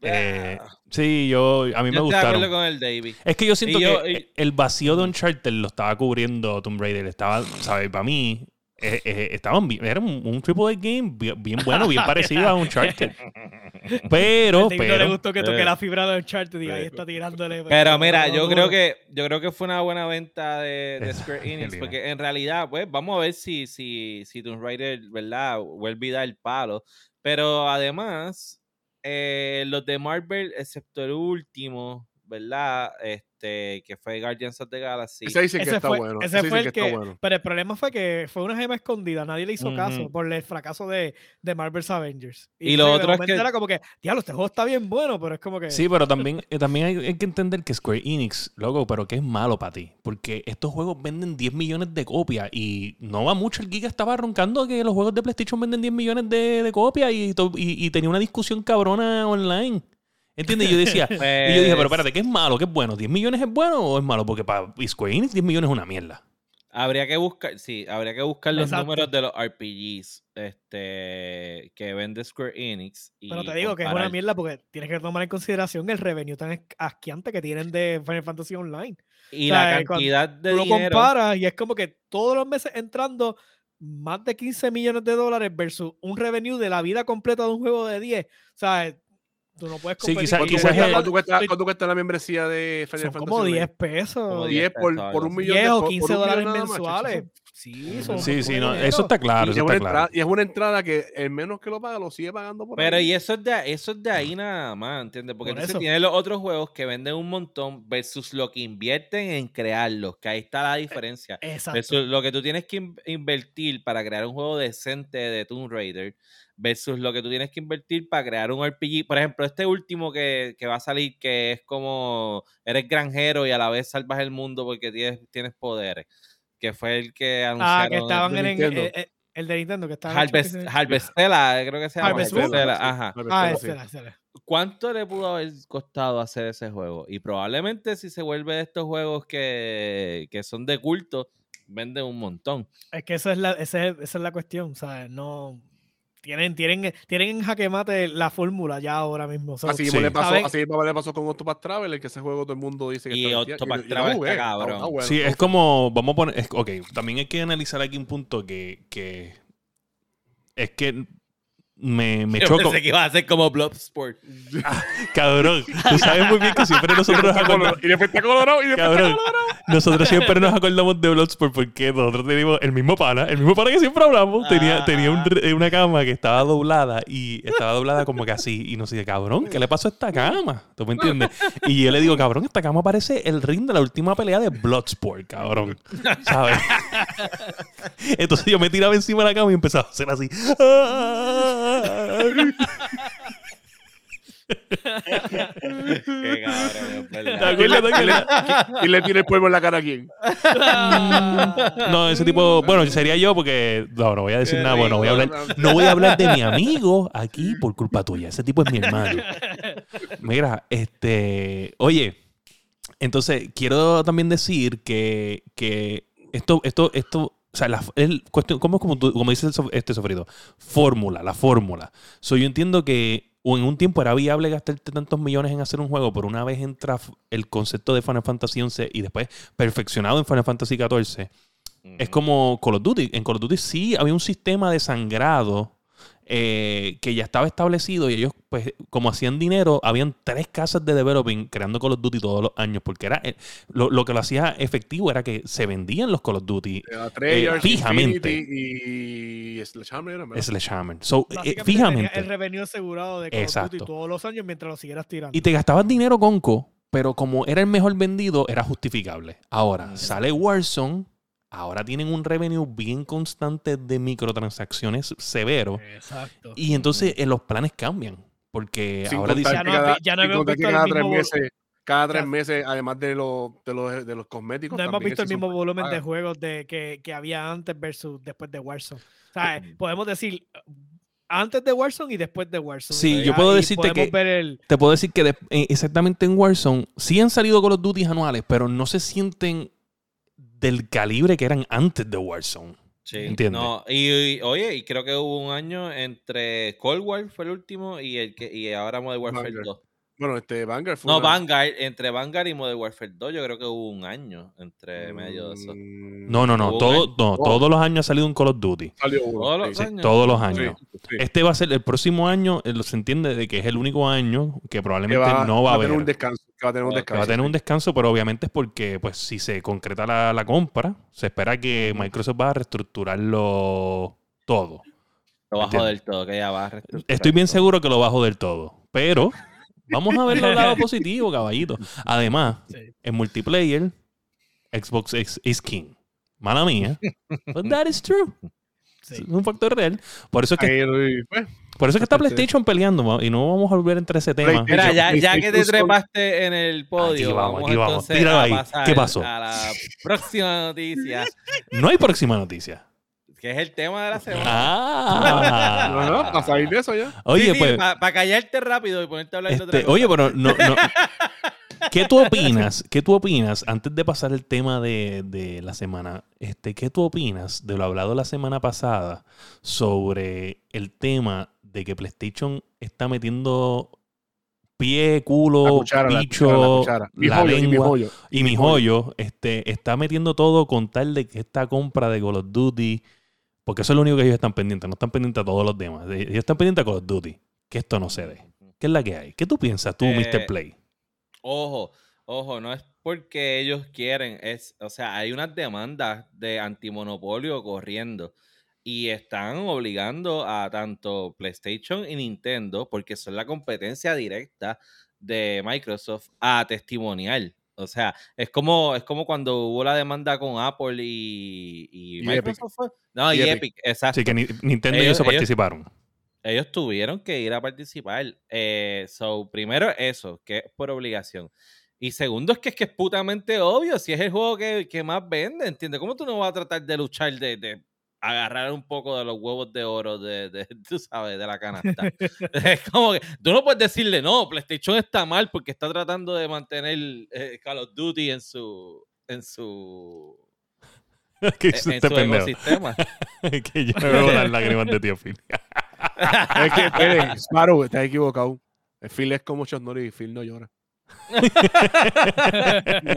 Eh, sí, yo a mí me Yo gustaron. con el David. Es que yo siento yo- que y- el vacío de Uncharted lo estaba cubriendo Tomb Raider. Estaba, ¿sabes? Para mí, eh, eh, estaban bien- era un, un triple A game bien, bien bueno, bien parecido a Uncharted. Pero, El no le pero, gustó que toque eh, la fibra de Uncharted y ahí está tirándole. Pero mira, yo creo que yo creo que fue una buena venta de, Square Enix, porque en realidad, pues, vamos a ver si, si, si Tomb Raider, ¿verdad? Vuelve a dar el palo. Pero además, eh, los de Marvel, excepto el último, ¿verdad? Este, que fue Guardians of the Galaxy. Ese dice que Ese está fue, bueno. ese ese fue dice el que que, está bueno. pero el problema fue que fue una gema escondida, nadie le hizo caso por el fracaso de, de Marvel's Avengers. Y lo entonces, de otro es que- era como que, diablo, este juego está bien bueno, pero es como que sí, pero también, eh, también hay, hay que entender que Square Enix, loco, pero que es malo para ti. Porque estos juegos venden 10 millones de copias y no va mucho. El Giga estaba roncando que los juegos de PlayStation venden 10 millones de, de copias y, y, y tenía una discusión cabrona online. ¿Entiendes? Y yo decía, y yo dije, pero Pues, espérate, ¿qué es malo? ¿Qué es bueno? ¿10 millones es bueno o es malo? Porque para Square Enix 10 millones es una mierda. Habría que buscar, sí, habría que buscar los Exacto. números de los RPGs este, que vende Square Enix. Y Pero te digo que es una comparar. mierda porque tienes que tomar en consideración el revenue tan asqueante que tienen de Final Fantasy Online. Y o sea, la cantidad de Tú lo dinero. comparas y es como que todos los meses entrando más de 15 millones de dólares versus un revenue de la vida completa de un juego de 10. O sea, tú no puedes Sí, competir. quizá- ¿Cuánto quizás cuesta, es- cuánto cuesta- cuánto cuesta la membresía de Final son Fantasy como Online? 10 pesos. Como 10 10 por, pesos, por un millón 10 de o por- por 15 un millón dólares mensuales. Sí, son Sí, sí, no, eso está claro, Y eso es, una está claro. entrada, y es una entrada que el menos que lo paga lo sigue pagando por Pero ahí. y eso es de, eso es de ahí nada más, ¿entiendes? Porque Por entonces eso. tienes los otros juegos que venden un montón versus lo que invierten en crearlos, que ahí está la diferencia. Exacto. Versus lo que tú tienes que in- invertir para crear un juego decente de Tomb Raider versus lo que tú tienes que invertir para crear un RPG. Por ejemplo, este último que, que va a salir, que es como eres granjero y a la vez salvas el mundo porque tienes, tienes poderes, que fue el que anunciaron. Ah, que estaban en, el de Nintendo, que estaba. Harvest, Harvestella, creo que se llama. Harvestella, ajá. Harvest Ah, Moon, ese sí. ¿Cuánto le pudo haber costado hacer ese juego? Y probablemente si se vuelve de estos juegos que, que son de culto, venden un montón. Es que esa es la, esa es, esa es la cuestión, ¿sabes? No. Tienen, tienen, tienen en jaque mate la fórmula ya ahora mismo. so, Así Sí. mismo le pasó, así mismo le pasó con Octopath Traveler, que ese juego todo el mundo dice que Y está Octopath Traveler está cabrón. bueno, Sí, es como, vamos a poner, es- ok, también hay que analizar aquí un punto que, que es que me, me Yo choco. pensé que iba a ser como Bloodsport. Cabrón, tú sabes muy bien que siempre nosotros nos acordamos, Y después está colorado y después está cabrón, nosotros siempre nos acordamos de Bloodsport porque nosotros tenemos el mismo pana, el mismo pana que siempre hablamos, tenía, tenía un re- una cama que estaba doblada y estaba doblada como que así y nos dice, cabrón, ¿qué le pasó a esta cama? ¿Tú me entiendes? Y yo le digo, cabrón, esta cama parece el ring de la última pelea de Bloodsport, cabrón. ¿Sabes? Entonces yo me tiraba encima de la cama y empezaba a hacer así. Qué cabrón, ¿Te acuerdas? ¿Te acuerdas? y le tira el polvo en la cara a quién. No, ese tipo, bueno, sería yo porque no, no voy a decir Qué nada, bueno, voy a hablar, no voy a hablar de mi amigo aquí por culpa tuya. Ese tipo es mi hermano. Mira, este, oye, entonces quiero también decir que, que esto, esto, esto, o sea, la, el cuestión, ¿cómo es como, tú- como dice este sofrido? Fórmula, la fórmula. So, yo entiendo que o en un tiempo era viable gastarte tantos millones en hacer un juego, pero una vez entra el concepto de Final Fantasy XI y después perfeccionado en Final Fantasy XIV, es como Call of Duty. En Call of Duty sí había un sistema de sangrado eh, que ya estaba establecido y ellos, pues, como hacían dinero, habían tres casas de developing creando Call of Duty todos los años, porque era eh, lo, lo, que lo hacía efectivo era que se vendían los Call of Duty eh, fijamente. Y Sledgehammer. Sledgehammer. So, fijamente. El revenue asegurado de Call of Duty todos los años mientras lo siguieras tirando. Y te gastabas dinero con Co, pero como era el mejor vendido, era justificable. Ahora, sale Warzone ahora tienen un revenue bien constante de microtransacciones severo. Exacto. Y entonces eh, los planes cambian. Porque ahora dicen. Ya no, cada, ya no cada tres meses. Cada tres meses, además de, los, de, los, de los cosméticos. No hemos visto el mismo volumen de juegos de, que, que, había antes versus después de Warzone. O sea, podemos decir antes de Warzone y después de Warzone. Sí, yo puedo decirte que. Te puedo decir que eh, exactamente en Warzone sí han salido con los duties anuales, pero no se sienten del calibre que eran antes de Warzone. Sí, ¿Entiendes? No, y, oye, y creo que hubo un año entre Cold War fue el último y el que y ahora Modern Warfare 2. Bueno, este Vanguard fue No, Vanguard, entre Vanguard y Modern Warfare 2, yo creo que hubo un año entre medio de eso. Mm, no, no, no, todo, no todos los años ha salido un Call of Duty. Todos los años. Todos los años. Este va a ser el próximo año, eh, se entiende de que es el único año que probablemente no va, a haber. un descanso, va a tener un descanso. Va a tener un descanso, pero obviamente es porque, pues, si se concreta la, la compra, se espera que Microsoft va a reestructurarlo todo. Lo bajo del todo, que ya va a reestructurar. Estoy bien seguro que lo bajo del todo, pero Vamos a ver el lado positivo, caballito. Además, en multiplayer, Xbox is king. Mala mía. But that is true. Es un factor real. Por eso es que. Pues, por eso que está PlayStation peleando y no vamos a volver entre ese tema. Mira, ya, ya que te trepaste en el podio, aquí vamos, aquí vamos. A ¿Qué pasó? A la próxima noticia. No hay próxima noticia que es el tema de la semana. Ah. no, no, para salir de eso ya. Oye, pues. Para callarte rápido y ponerte a hablar de otra este, Oye, pero no, no. ¿Qué tú opinas? ¿Qué tú opinas? Antes de pasar el tema de, de, la semana, este, ¿qué tú opinas de lo hablado la semana pasada sobre el tema de que PlayStation está metiendo pie, culo, bicho, la, lengua y mi joyo, este, está metiendo todo con tal de que esta compra de Call of Duty porque eso es lo único que ellos están pendientes. No están pendientes a todos los demás. Ellos están pendientes a Call of Duty. Que esto no se dé. ¿Qué es la que hay? ¿Qué tú piensas tú, Mr. Eh, Play? Ojo, ojo, no es porque ellos quieren. Es, o sea, hay unas demandas de antimonopolio corriendo. Y están obligando a tanto PlayStation y Nintendo, porque son la competencia directa de Microsoft, a testimonial. O sea, es como, es como cuando hubo la demanda con Apple y, Microsoft. No, y, Epic. exacto. Sí, que Nintendo y eso participaron. Ellos tuvieron que ir a participar. Eh, so, primero eso, que es por obligación. Y segundo es que es que es putamente obvio, si es el juego que, que más vende, ¿entiendes? ¿Cómo tú no vas a tratar de luchar de, de agarrar un poco de los huevos de oro de, de, tú sabes, de la canasta. es como que tú no puedes decirle, no, PlayStation está mal porque está tratando de mantener eh, Call of Duty en su en su que en, este su ecosistema. que yo me veo las lágrimas de tío Phil. es que, espere, Sparrow, estás equivocado. Phil es como Chuck y Phil no llora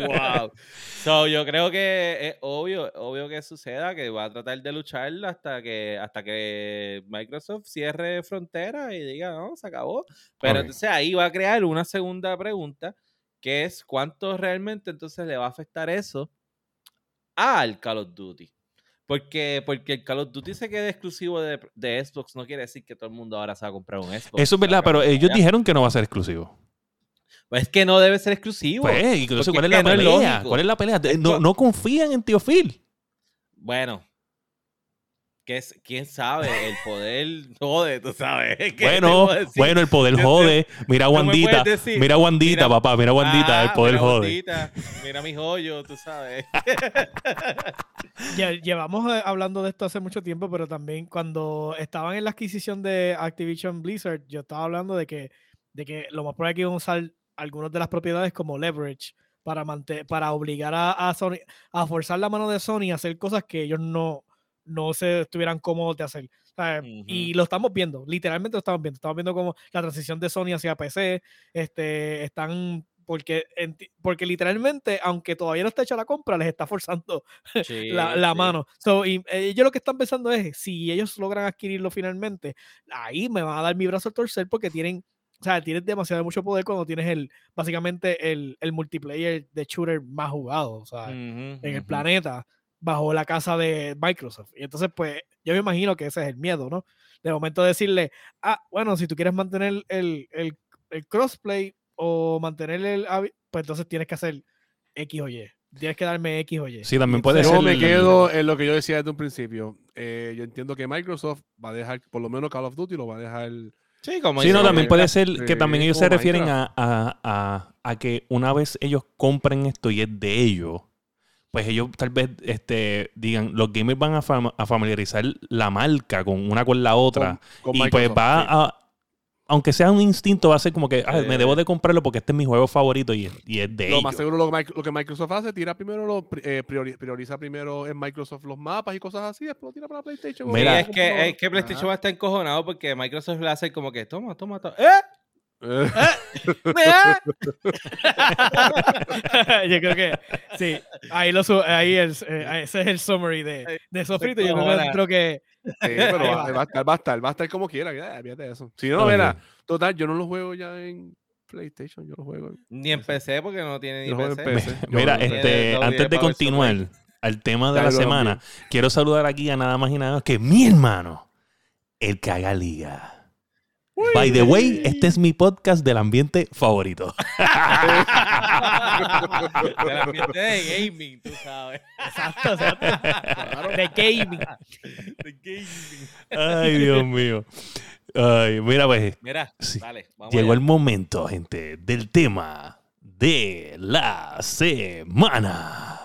wow. So, yo creo que es obvio, obvio que suceda, que va a tratar de luchar hasta que, hasta que Microsoft cierre frontera y diga, no, se acabó. Pero entonces ahí va a crear una segunda pregunta, que es cuánto realmente entonces le va a afectar eso al Call of Duty. Porque, porque el Call of Duty se quede exclusivo de, de, Xbox, no quiere decir que todo el mundo ahora se va a comprar un Xbox. Eso es verdad, pero ellos dijeron que no va a ser exclusivo. Pues es que no debe ser exclusivo. Pues, ¿cuál es la pelea? ¿Cuál es la pelea? No, no confían en Tío Phil. Bueno, es, quién sabe, el poder jode, tú sabes. Bueno, bueno, el poder jode. Mira Wandita, mira Wandita, papá, mira Wandita, el ah, poder jode. mira mi joyo, tú sabes. llevamos eh, hablando de esto hace mucho tiempo, pero también cuando estaban en la adquisición de Activision Blizzard, yo estaba hablando de que, de que lo más probable es que iban a usar algunas de las propiedades como leverage para, para obligar a, a, Sony, a forzar la mano de Sony a hacer cosas que ellos no, no se estuvieran cómodos de hacer. Y lo estamos viendo, literalmente lo estamos viendo. Estamos viendo como la transición de Sony hacia PC, este, están porque, porque literalmente, aunque todavía no está hecha la compra, les está forzando la, mano. So, y, ellos lo que están pensando es, si ellos logran adquirirlo finalmente, ahí me van a dar mi brazo al torcer porque tienen, o sea, tienes demasiado mucho poder cuando tienes el, básicamente el, el multiplayer de shooter más jugado, o sea, en el planeta, bajo la casa de Microsoft. Y entonces, pues, yo me imagino que ese es el miedo, ¿no? De momento decirle, ah, bueno, si tú quieres mantener el, el, el crossplay, o mantener el pues entonces tienes que hacer X o Y. Tienes que darme X o Y. Sí, también puede ser. Yo me quedo en lo que yo decía desde un principio. Eh, yo entiendo que Microsoft va a dejar, por lo menos Call of Duty lo va a dejar. Sí, como sí no, también puede ser que también ellos se refieren a, a, a, que una vez ellos compren esto y es de ellos, pues ellos tal vez este, digan, los gamers van a, familiarizar la marca con una con la otra. y pues va a aunque sea un instinto, va a ser como que me debo de comprarlo porque este es mi juego favorito y, y es de Lo más seguro lo, que Microsoft hace, tira primero, lo, eh, prioriza primero en Microsoft los mapas y cosas así, después lo tira para PlayStation. Mira, es que, es que PlayStation va a estar encojonado porque Microsoft le hace como que toma, toma, toma. ¡Eh! Eh. yo creo que sí, ahí, lo ahí el, eh, ese es el summary de, de Sofrito. Yo creo que. Sí, pero va, a estar, va a estar, va a estar como quiera. Fíjate eso. Si no, mira, total, yo no lo juego ya en PlayStation, yo lo juego. Ni en PC porque no tiene ni PC. Mira, este, antes de continuar al tema de la semana, quiero saludar aquí a nada más y nada menos que mi hermano, el Caga Liga. By the way, este es mi podcast del ambiente favorito. del ambiente de gaming, tú sabes. Exacto, exacto. De gaming. De gaming. Ay, Dios mío. Ay, mira, pues. Mira, dale, llegó el momento, gente, del tema de la semana.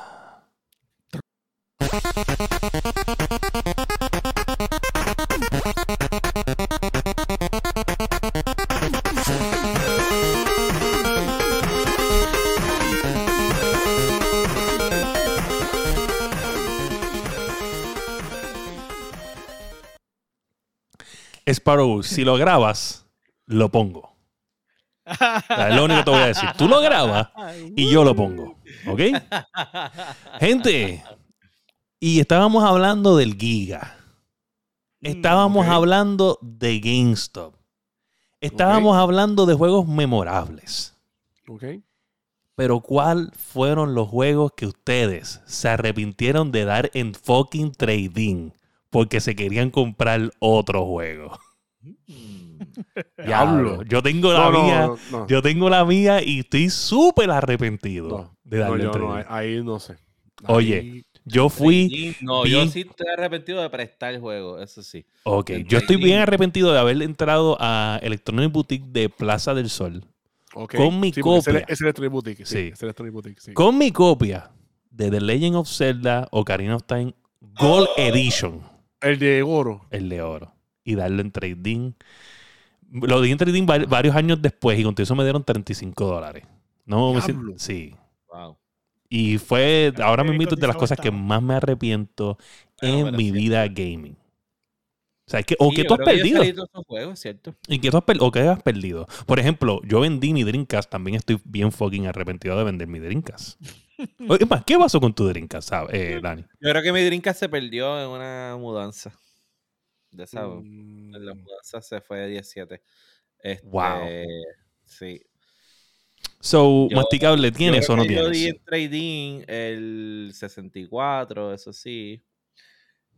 Sparrow, si lo grabas, lo pongo. Es lo único que te voy a decir. Tú lo grabas y yo lo pongo. ¿Ok? Gente, y estábamos hablando del Giga. Mm, estábamos hablando de GameStop. Estábamos hablando de juegos memorables. Ok. Pero ¿cuál fueron los juegos que ustedes se arrepintieron de dar en fucking trading? Porque se querían comprar otro juego. Mm. Diablo. Yo tengo la mía. yo tengo la mía y estoy súper arrepentido de darle yo no, ahí no sé. Oye, yo fui. No, yo sí estoy arrepentido de prestar el juego, eso sí. Ok, yo estoy bien arrepentido de haber entrado a Electronic Boutique de Plaza del Sol. Con mi copia. Es Electronic Boutique, sí. Electronic Boutique, sí. Con mi copia de The Legend of Zelda Ocarina of Time Gold Edition. El de oro. El de oro. Y darlo en trading. Lo di en trading varios años después y con eso me dieron 35 dólares. No, me sí. Wow. Y fue, ahora me invito de las cosas que más me arrepiento en mi vida gaming. O sea, que, o que tú has perdido. Y que tú has, o que has perdido. Por ejemplo, yo vendí mi Dreamcast, también estoy bien fucking arrepentido de vender mi Dreamcast. ¿qué pasó con tu Dreamcast, eh, Dani? Yo creo que mi Dreamcast se perdió en una mudanza. De esa, En la mm. mudanza se fue de 17. Este, wow. Sí. So, masticable, ¿tienes o no tienes? Yo di en trading el 64, eso sí.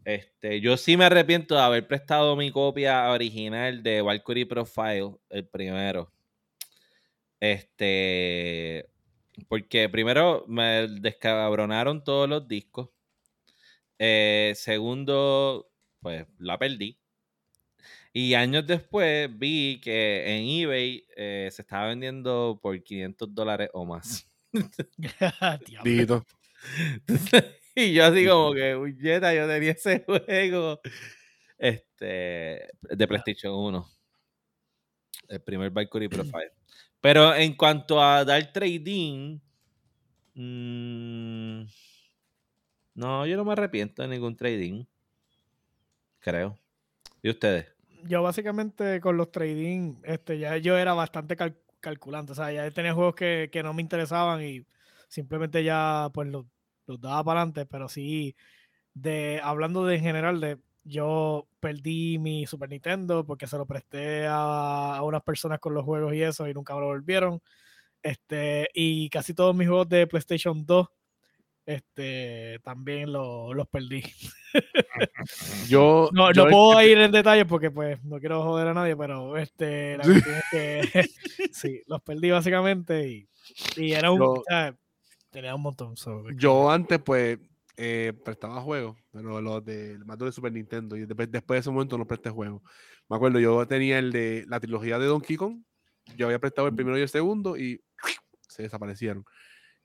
Este, yo sí me arrepiento de haber prestado mi copia original de Valkyrie Profile, el primero. Este, porque primero me descabronaron todos los discos. Eh, segundo, pues la perdí. Y años después vi que en eBay eh, se estaba vendiendo por 500 dólares o más. y yo así como que, yeta, yo tenía ese juego este, de PlayStation 1. El primer Valkyrie Profile. Pero en cuanto a dar trading, mm, no, yo no me arrepiento de ningún trading. Creo. ¿Y ustedes? Yo básicamente con los trading, este, ya yo era bastante calculante. O sea, ya tenía juegos que, que no me interesaban y simplemente ya pues los, los daba para adelante. Pero sí, de hablando de en general, de yo perdí mi Super Nintendo porque se lo presté a, a, unas personas con los juegos y eso y nunca me lo volvieron. Este, y casi todos mis juegos de PlayStation 2 este, también lo, los perdí. yo no, yo no puedo ir en detalle porque pues no quiero joder a nadie, pero este, la cuestión es que sí, los perdí básicamente y, y era un, o sea, tenía un montón. so, Yo antes, pues, eh, prestaba juegos, pero los de más de Super Nintendo. Y después, después de ese momento no presté juegos. Me acuerdo, yo tenía el de la trilogía de Donkey Kong. Yo había prestado el primero y el segundo y se desaparecieron.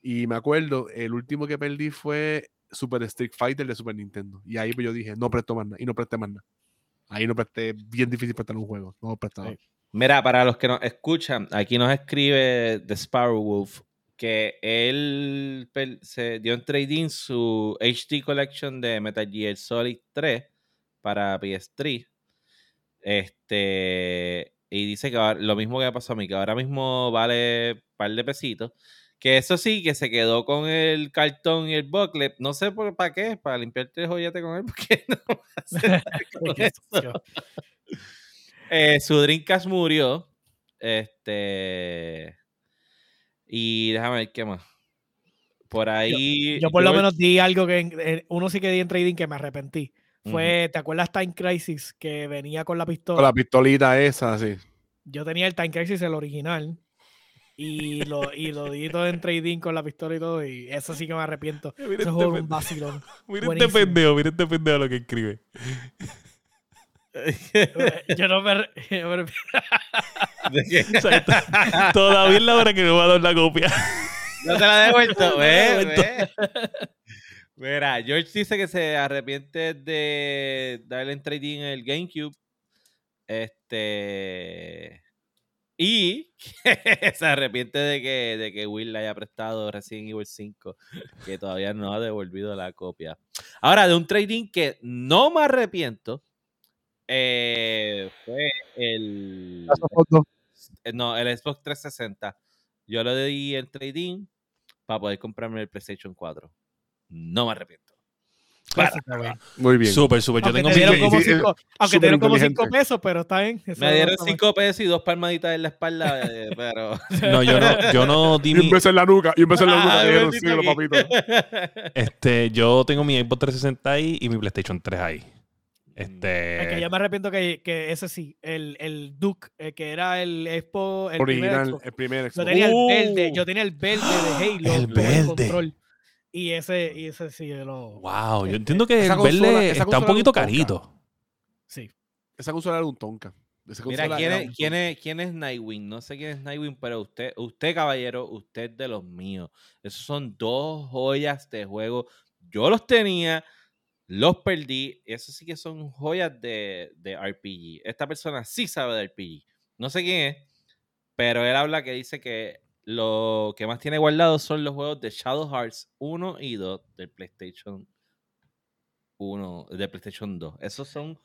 Y me acuerdo, el último que perdí fue Super Street Fighter de Super Nintendo. Y ahí pues yo dije, no presto más nada. Y no presté más nada. Ahí no presté, bien difícil prestar un juego. No prestaba. Sí. Mira, para los que nos escuchan, aquí nos escribe The Sparrow Wolf que él se dio en trading su HD Collection de Metal Gear Solid 3 para PS3. Este, y dice que ahora- lo mismo que pasó a mí, que ahora mismo vale un par de pesitos. Que eso sí, que se quedó con el cartón y el booklet. No sé por, para qué, para limpiarte el joyete con él, porque no va a hacer nada con eso. Eh, su Dreamcast murió. Este. Y déjame ver qué más. Por ahí. Yo por lo menos di algo que en- en- uno sí que di en trading que me arrepentí. Fue, ¿te acuerdas Time Crisis que venía con la pistola? Con la pistolita esa, sí. Yo tenía el Time Crisis, el original. Y lo, y lo di todo en trading con la pistola y todo. Y eso sí que me arrepiento. Mira Ese este juego un vacilón. Mira este pendejo, mira este pendejo lo que escribe. Yo no me. yo me-. O sea, Todavía es la hora que me va a dar la copia. No te la devuelto, ve. Mira, George dice que se arrepiente de darle en trading en el GameCube. Este. Y que se arrepiente de que, de que Will le haya prestado Resident Evil 5, que todavía no ha devolvido la copia. Ahora, de un trading que no me arrepiento, eh, fue el. Eh, No, el Xbox 360. Yo lo di en trading para poder comprarme el PlayStation 4. No me arrepiento. Para. Muy bien. Súper, súper. Yo tengo te mi. dieron sí, como sí, cinco, aunque te dieron como cinco inteligente. pesos, pero está bien. eso Me dieron está mal. 5 pesos y dos palmaditas en la espalda, eh, pero. No, yo no, yo no di Y un beso en la nuca. Y un beso en la nuca. Ah, dieron, bendito síguelo, aquí. papito. Este, yo tengo mi Xbox 360 ahí y mi PlayStation 3 ahí. Este. Es que yo me arrepiento que, que ese sí, el, el Duke, eh, que era el Expo, el primer Original, Xbox, el primer yo Xbox. tenía Uh. el verde, yo tenía el verde de Halo, El verde. control. Y ese, y ese sí lo. Wow, yo Este, entiendo que el consola- verde está un poquito un carito. Sí. Esa consola era un tonka. Mira, ¿quién es, ¿quién es Nightwing? No sé quién es Nightwing, pero usted, usted caballero, usted de los míos. Esos son dos joyas de juego. Yo los tenía, los perdí. Esos sí que son joyas de, de RPG. Esta persona sí sabe de RPG. No sé quién es, pero él habla que dice que lo que más tiene guardado son los juegos de Shadow Hearts 1 y 2 del PlayStation 1, de PlayStation 2. Esos son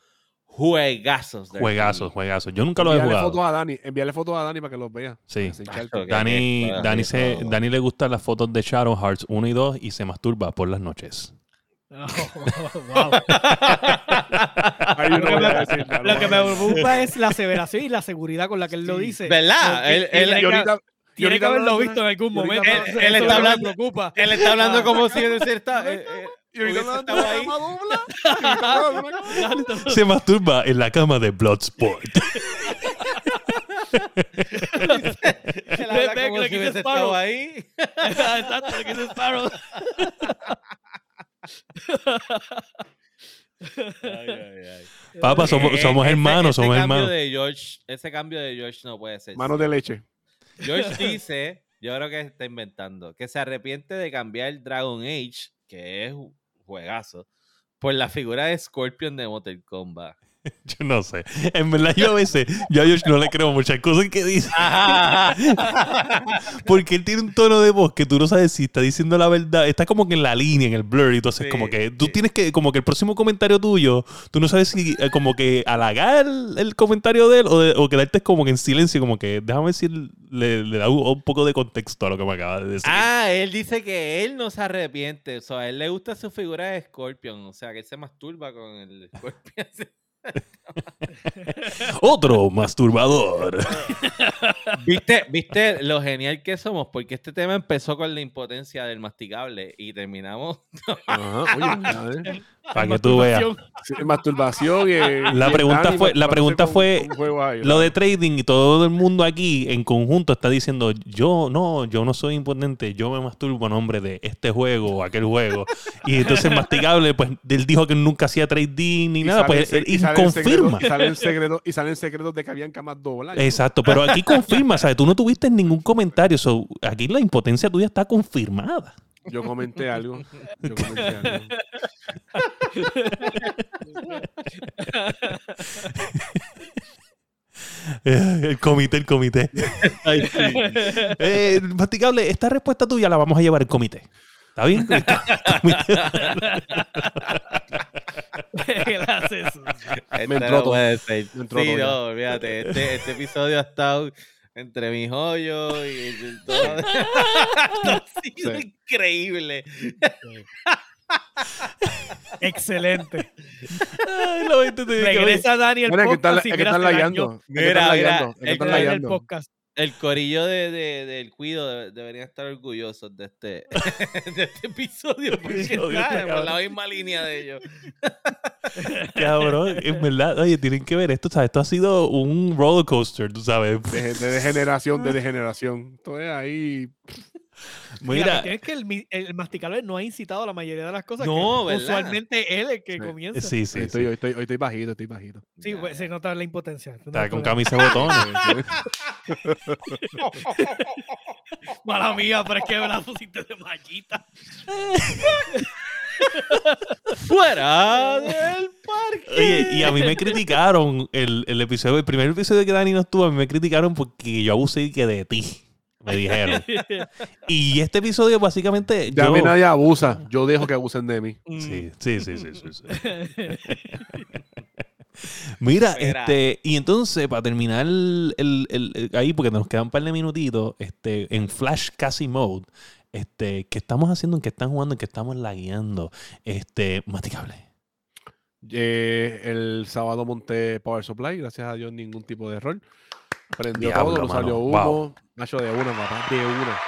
juegazos. de Juegazos, RPG. juegazos. Yo nunca lo he Envíale jugado. fotos a Dani. Envíale fotos a Dani para que los vea. Sí. Dani, Dani, se. Dani le gustan las fotos de Shadow Hearts 1 y 2 y se masturba por las noches. Oh, wow. Lo no que me- Lo que me preocupa es la aseveración y la seguridad con la que él lo dice. ¿Verdad? Él- él- que- ahorita, y tiene que ahorita haberlo visto en algún momento. él es está hablando- preocupa. Él está hablando como si él está. eh, eh, Y ahorita ahí. la. Se masturba en la cama de Bloodsport. él habla Ve- como que si le hubiese quise estado Sparrow. ahí. Exacto, que dice Sparrow. Ay, ay, ay. Papá, somos, Eh, somos ese- hermanos, ese somos cambio hermanos. De George, ese cambio de George no puede ser. Manos de leche. George dice, yo creo que está inventando, que se arrepiente de cambiar Dragon Age, que es un juegazo, por la figura de Scorpion de Mortal Kombat. Yo no sé. En verdad, yo a veces, yo a Josh no le creo muchas cosas que dice. Porque él tiene un tono de voz que tú no sabes si está diciendo la verdad. Está como que en la línea, en el blur, y tú haces Sí, como que tú sí. tienes que, como que el próximo comentario tuyo, tú no sabes si eh, como que halagar el, el comentario de él o, de- o quedarte como que en silencio, como que déjame si le, le da un, un poco de contexto a lo que me acaba de decir. Ah, él dice que él no se arrepiente. O sea, a él le gusta su figura de Scorpion. O sea, que él se masturba con el Scorpion. Otro masturbador. ¿Viste, ¿Viste lo genial que somos? Porque este tema empezó con la impotencia del masticable y terminamos. Ajá, oye, ¿sabes? Para que tú veas. Masturbación. Sí, masturbación. eh, La pregunta fue- la pregunta fue con juegos ahí, Lo de trading y todo el mundo aquí en conjunto está diciendo, yo no, yo no soy impotente, yo me masturbo a nombre de este juego o aquel juego. Y entonces Masticable, pues él dijo que nunca hacía trading ni Y nada, pues él y confirma. Y salen secretos, y salen secretos de que habían camas dobladas. Exacto, pero aquí confirma, ¿sabes? Tú no tuviste ningún comentario, so, aquí la impotencia tuya está confirmada. Yo comenté algo. Yo comenté algo. El comité, el comité. Ay, sí. Eh, Masticable, esta respuesta tuya la vamos a llevar al comité. ¿Está bien? El comité. Gracias. Este Me entró todo. Me entró sí, todo no, olvídate. Este, este episodio ha estado entre mis hoyos y todo. ha sido Sí. increíble. Excelente. Ay, Regresa Dani el que están, podcast es que mira, están. Es que Mira, están mira, layando. Es que el el layando. podcast. El corillo de, de- del cuido de- deberían estar orgullosos de este, de este episodio porque Episodio, está por cabrón. la misma línea de ellos. Cabrón, en verdad, oye, tienen que ver esto, ¿sabes? Esto ha sido un roller coaster, tú sabes. De, de degeneración, de degeneración. Esto es ahí. Mira, Mira, es que el, el masticable no ha incitado la mayoría de las cosas. No, que. Usualmente él es el que Sí. comienza. Sí, sí, sí, hoy, estoy, sí. hoy, estoy, hoy estoy bajito, estoy bajito. pues, se nota la impotencia. No Está con camisa de botones. Mala mía, pero es que me la pusiste de mallita. ¡Fuera del parque! Oye, y a mí me criticaron el, el episodio, el primer episodio que Dani no estuvo, a mí me criticaron porque yo abusé que de ti. Me dijeron. Y este episodio, básicamente. Ya a yo, mí nadie abusa. Yo dejo que abusen de mí. Sí, sí, sí, sí, sí, sí. Mira, Espera. este, y entonces, para terminar el, el- el- ahí, porque nos quedan un par de minutitos, este, en Flash Casi Mode, este, ¿qué estamos haciendo? ¿En qué están jugando? ¿En qué estamos lagueando? Este, masticable. Eh, el sábado monté Power Supply, gracias a Dios ningún tipo de error. Prendió Diablo, todo, no salió Wow. Humo. Nacho de una, papá, de una.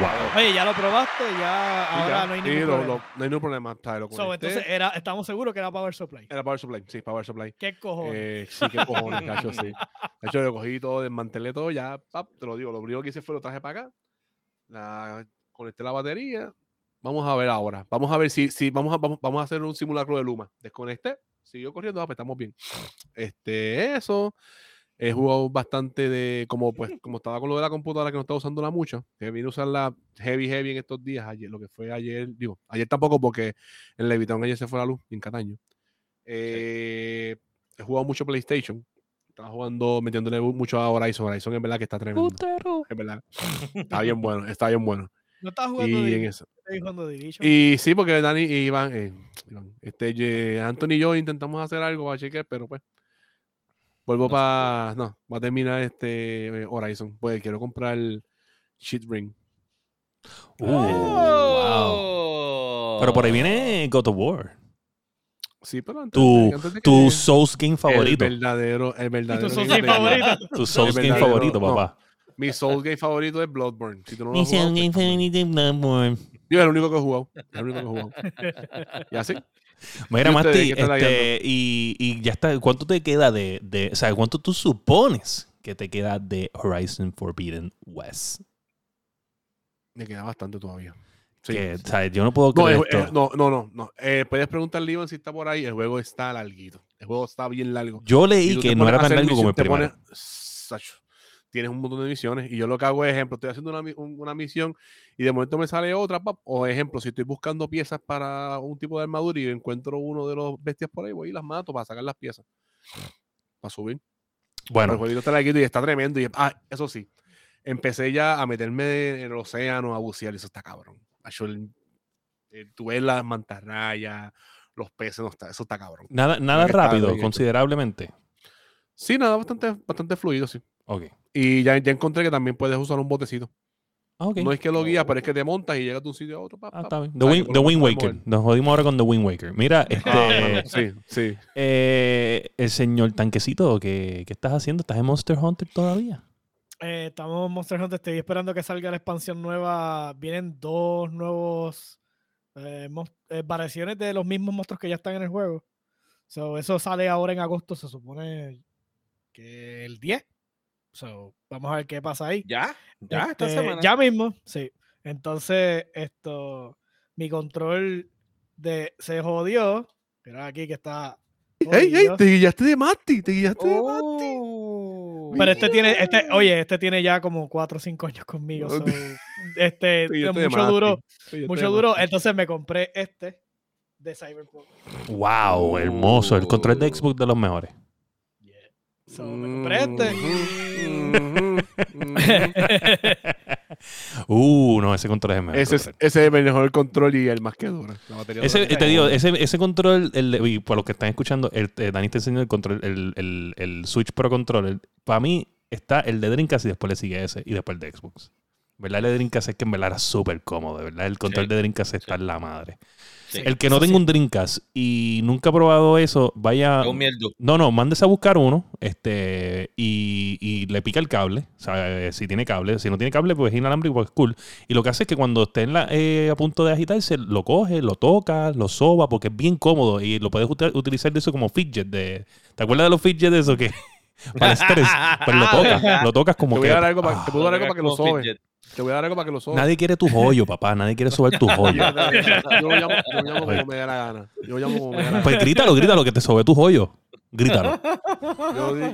Wow. Oye, ya lo probaste, ya Y ahora ya, no hay sí, ningún lo- problema. lo- no hay ningún problema. Lo So, entonces era, estamos seguros que era Power Supply. Era Power Supply, sí, Power Supply. ¿Qué cojones? Eh, sí, qué cojones, Nacho, sí. Nacho, lo cogí todo, desmantelé todo, ya, pap, te lo digo, lo primero que hice fue lo traje para acá, la, conecté la batería, vamos a ver ahora, vamos a ver si, si vamos, a, vamos, vamos a hacer un simulacro de Luma, desconecté, siguió corriendo, ah, pues estamos bien. Este, eso, he jugado bastante de, como pues, como estaba con lo de la computadora que no estaba usándola mucho, que vine a usarla heavy, heavy en estos días, ayer, lo que fue ayer, digo, ayer tampoco porque en Levitown ayer se fue la luz, en Cataño. Eh, he jugado mucho PlayStation. Estaba jugando, metiéndole mu- mucho a Horizon. Horizon es verdad que está tremendo. Es verdad. Está bien bueno, está bien bueno. no estás jugando Y en eso. jugando. Y sí, porque Dani y Iván, eh, Iván, este, Anthony y yo intentamos hacer algo para chequear, pero pues. Vuelvo No para. No, va a terminar este eh, Horizon. Pues quiero comprar el Shit Ring. Uh, wow. Pero por ahí viene God of War. Sí, pero antes, Tu, antes de tu Souls game favorito. El verdadero, el ¿Y verdadero. tu Souls game favorito? Tu Souls game favorito, no. papá. Mi Soul game favorito es Bloodborne. Si tú no lo Mi Souls game favorito es Bloodborne. Yo es el único que he jugado. El único que he jugado. Y así. Mira, ¿Y ustedes Masti, este, y, y ya está. ¿Cuánto te queda de, de. O sea, cuánto tú supones que te queda de Horizon Forbidden West? Me queda bastante todavía. Sí. Que, o sea, yo no puedo creer esto. eh, no, no, no. no. Eh, puedes preguntarle a Iván si está por ahí. El juego está larguito. El juego está bien largo. Yo leí que no era tan largo como el primero. pones-. Tienes un montón de misiones. Y yo lo que hago es, ejemplo, estoy haciendo una, una misión y de momento me sale otra, o ejemplo, si estoy buscando piezas para un tipo de armadura y encuentro uno de los bestias por ahí, voy y las mato para sacar las piezas. Para subir. Bueno. El jueguito está y está tremendo. Y, ah, eso sí. Empecé ya a meterme en el océano, a bucear, y eso está cabrón. Eh, tú ves las mantarrayas, los peces, no está, eso está cabrón. Nada, nada rápido, considerablemente. Sí, nada, bastante, bastante fluido, sí. Ok. Y ya, ya encontré que también puedes usar un botecito. Ah, okay. No es que lo guías, pero es que te montas y llegas de un sitio a otro. ah, está bien. The, Wind, Waker. Nos jodimos ahora con The Wind Waker. Mira, este. sí, sí. Eh, el señor Tanquecito, ¿qué, ¿qué, estás haciendo? ¿Estás en Monster Hunter todavía? Eh, estamos en Monster Hunter. Estoy esperando que salga la expansión nueva. Vienen dos nuevos eh, eh, variaciones de los mismos monstruos que ya están en el juego. eso sale ahora en agosto, se supone que el 10. Vamos a ver qué pasa ahí. ¿Ya? ¿Ya? esta este, semana. Ya mismo, sí. Entonces, esto, mi control de se jodió. Mira aquí que está. ¡Ey, ey! Te guiaste de Mati, te guiaste de Mati. Pero este tiene, este, oye, este tiene ya como 4 o 5 años conmigo. este, mucho duro, mucho duro. Entonces me compré este de Cyberpunk. Wow, hermoso. El control de Xbox de los mejores. So, me compré este. uh, no, ese control es mejor. Ese es, ese es el mejor control y el más que dura. ese, te digo, ese, ese control, el, y por los que están escuchando, el, eh, Dani te enseñó el control, el, el, el Switch Pro Controller. Para mí está el de Dreamcast y después le sigue ese y después el de Xbox. ¿Verdad? El de Dreamcast es que en verdad era súper cómodo, ¿verdad? El control de Dreamcast está en la madre el que no tenga un Dreamcast y nunca ha probado eso, vaya. No, no, mandes a buscar uno este, y, le pica el cable. O sea, eh, si tiene cable. Si no tiene cable, pues es inalámbrico, pues es cool. Y lo que hace es que cuando esté eh, a punto de agitarse, lo coge, lo toca, lo soba, porque es bien cómodo y lo puedes utilizar de eso como fidget. De, ¿Te acuerdas de los fidgets de eso que.? para el estrés. Pues lo tocas, lo tocas como que. Te, dar algo para, te puedo dar algo para que lo sobe. Te voy a dar algo para que lo sobe. Nadie quiere tu joyo, papá. Nadie quiere sobar tu joyo. yo lo llamo, yo llamo como me da la gana. Yo llamo como me da la gana. Pues grítalo, grítalo, que te sobe tu joyo. Grítalo.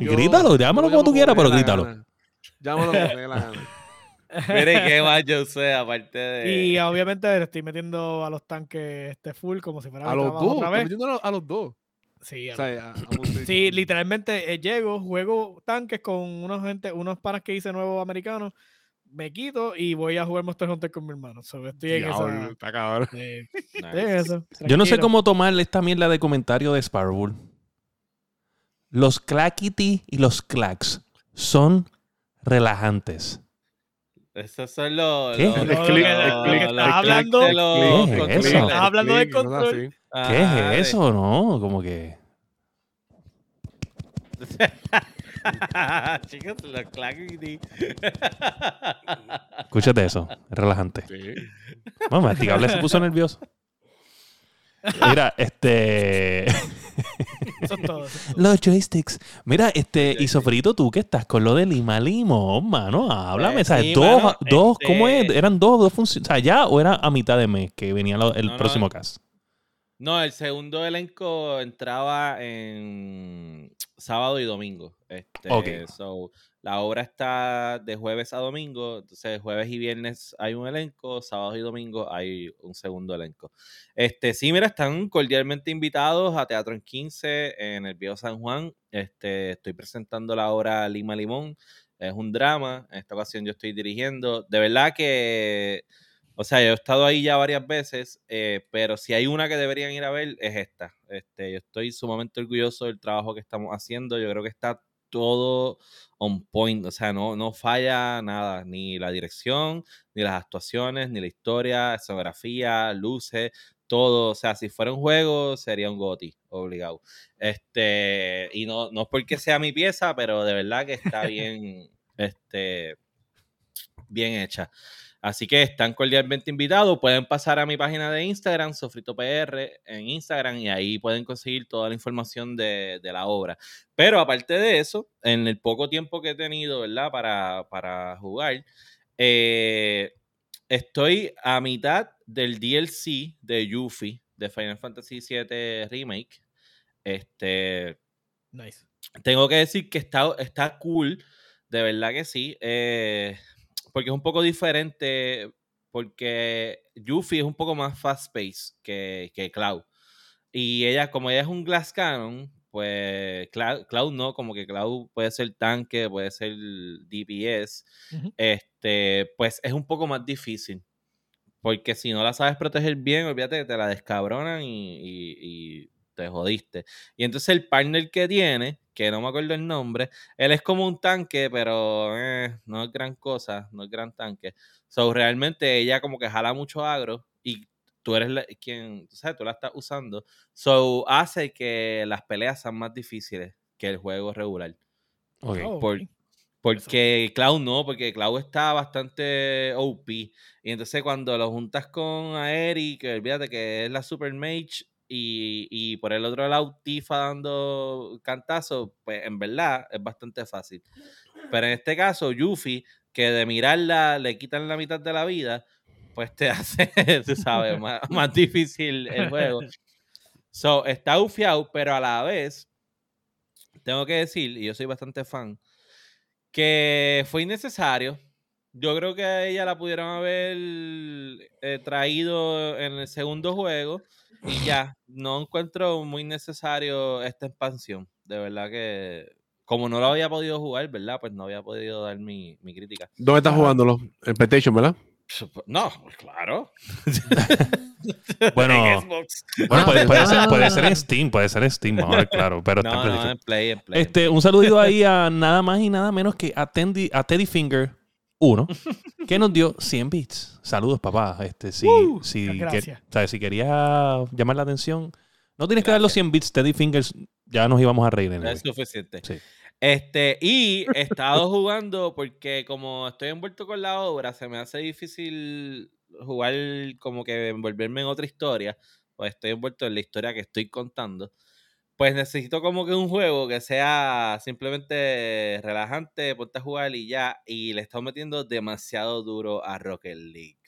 Yo, grítalo, llámalo como tú quieras, pero grítalo. Llámalo como me dé la gana. Mire qué más yo sé, aparte de. Y obviamente le estoy metiendo a los tanques este full como si fuera a los dos. Otra vez. metiendo a los dos. Sí, o sea, sí literalmente eh, llego, juego tanques con unos gente, unos panas que hice nuevos americanos me quito y voy a jugar Monster Hunter con mi hermano. estoy en esa, está cabrón. Yo no sé cómo tomar esta mierda de comentario de Sparrow. Los clackity y los clacks son relajantes. Esos son los. ¿Qué? Estás hablando de los Estás hablando de control. ¿Qué es eso? No, como que. Chicos, los Escúchate eso, es relajante. Sí. Bueno, masticable se puso nervioso. Mira, este. Eso es todo, Los joysticks. Mira, este, y Sofrito, tú que estás con lo de Lima Limón, mano, háblame. ¿sabes? dos, dos ¿cómo es? Este ¿Eran dos, dos funciones? O sea, ¿ya o era a mitad de mes que venía el próximo caso? No, el segundo elenco entraba en sábado y domingo. Este, so, la obra está de jueves a domingo, entonces jueves y viernes hay un elenco, sábado y domingo hay un segundo elenco. Este, sí, mira, están cordialmente invitados a Teatro en 15 en el Viejo San Juan. Este, estoy presentando la obra Lima Limón. Es un drama. En esta ocasión yo estoy dirigiendo. De verdad que o sea, yo he estado ahí ya varias veces, eh, pero si hay una que deberían ir a ver, es esta. Este, yo estoy sumamente orgulloso del trabajo que estamos haciendo. Yo creo que está todo on point. O sea, no, no falla nada. Ni la dirección, ni las actuaciones, ni la historia, escenografía, luces, todo. O sea, si fuera un juego, sería un GOTI, obligado. Este, y no, no es porque sea mi pieza, pero de verdad que está bien, este, bien hecha. Así que están cordialmente invitados. Pueden pasar a mi página de Instagram, SofritoPR, en Instagram, y ahí pueden conseguir toda la información de, la obra. Pero aparte de eso, en el poco tiempo que he tenido, ¿verdad? Para, para jugar, eh, estoy a mitad del DLC de Yuffie de Final Fantasy VII Remake. Este. Nice. Tengo que decir que está, está cool de verdad que sí. Eh, porque es un poco diferente. Porque Yuffie es un poco más fast pace que, que Cloud. Y ella, como ella es un Glass Cannon, pues Cloud, no, como que Cloud puede ser tanque, puede ser DPS, este, pues es un poco más difícil. Porque si no la sabes proteger bien, olvídate que te la descabronan y, te jodiste. Y entonces el partner que tiene, que no me acuerdo el nombre, él es como un tanque, pero eh, no es gran cosa, no es gran tanque. So, realmente ella como que jala mucho agro y tú eres quien, sabes, tú la estás usando. So, hace que las peleas sean más difíciles que el juego regular. Oh, porque Cloud no, porque Cloud está bastante OP. Y entonces cuando lo juntas con Aeri, que olvídate que es la Super Mage, y, por el otro lado Tifa dando cantazo, pues en verdad es bastante fácil. Pero en este caso, Yuffie, que de mirarla le quitan la mitad de la vida, pues te hace, tú sabes, más, más, difícil el juego. So, está ufiado, pero a la vez, tengo que decir, y yo soy bastante fan, que fue innecesario. Yo creo que ella la pudieron haber eh, traído en el segundo juego y ya, no encuentro muy necesario esta expansión. De verdad que, como no lo había podido jugar, ¿verdad? Pues no había podido dar mi, mi crítica. ¿Dónde estás jugándolo? En PlayStation, ¿verdad? No, claro. bueno, bueno puede, ser, puede, ser, en Steam, puede ser en Steam, claro. Pero no, no, en Play, en Play. Este, un saludito ahí a nada más y nada menos que a, a Teddy Finger 1, que nos dio 100 bits. Saludos, papá. Este, si, si, que, si quería llamar la atención, no tienes que dar los 100 bits, Teddy Fingers, ya nos íbamos a reír. En es suficiente. Sí. Este, y he estado jugando porque como estoy envuelto con la obra, se me hace difícil jugar como que envolverme en otra historia, pues estoy envuelto en la historia que estoy contando. Pues necesito como que un juego que sea simplemente relajante, ponte a jugar y ya. Y le estoy metiendo demasiado duro a Rocket League.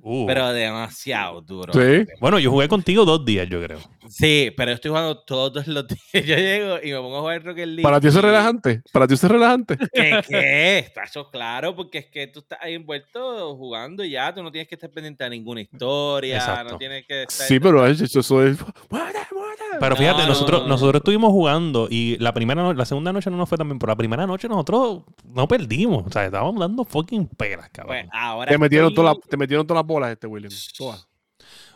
Uh. Pero demasiado duro. Sí. Bueno, yo jugué contigo dos días, yo creo. Sí, pero yo estoy jugando todos los días. Yo llego y me pongo a jugar Rocket League. ¿Para ti eso es relajante? ¿Para ti eso es relajante? ¿Qué? ¿Qué? Está eso claro, porque es que tú estás ahí envuelto jugando y ya, tú no tienes que estar pendiente de ninguna historia, no tienes que estar... Sí, pero eso, eso es... Pero fíjate, nosotros, nosotros estuvimos jugando y la primera la segunda noche no nos fue tan bien, pero la primera noche nosotros no perdimos. O sea, estábamos dando fucking pelas, cabrón. Pues, ahora te, metieron toda te metieron todas las bolas este William.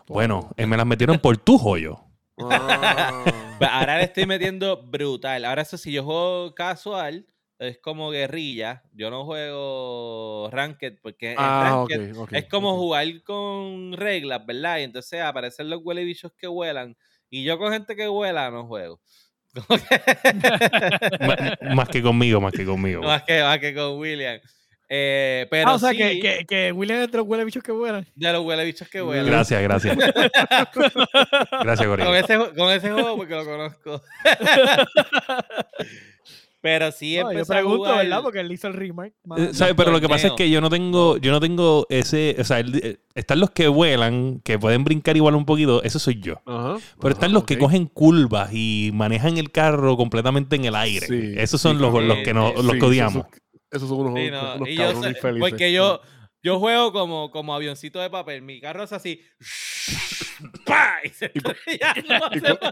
Bueno, eh, me las metieron por tu joyo. Ah. Pues, ahora le estoy metiendo brutal. Ahora eso si yo juego casual, es como guerrilla. Yo no juego ranked porque ah, es como jugar con reglas, ¿verdad? Y entonces aparecen los huele bichos que vuelan y yo con gente que vuela no juego. más, que conmigo, más que conmigo. Más que, más que con William. Eh, pero ah, o sea, que, que, que, William es de los huele bichos que vuelan. De los huele bichos que vuelan. Gracias, gracias. gracias, Gorilla. Con ese, con ese juego porque lo conozco. Pero sí no, yo pregunto, ¿verdad? Porque él hizo el remake. Eh, ¿Sabes? Pero lo que pasa es que yo no tengo, yo no tengo ese, o sea, eh, están los que vuelan, que pueden brincar igual un poquito, eso soy yo. Pero están los que cogen curvas y manejan el carro completamente en el aire. esos son los, los, que no, los que odiamos. Esos, son unos, unos cabrones infelices. Porque yo, yo juego como, como avioncito de papel. Mi carro es así.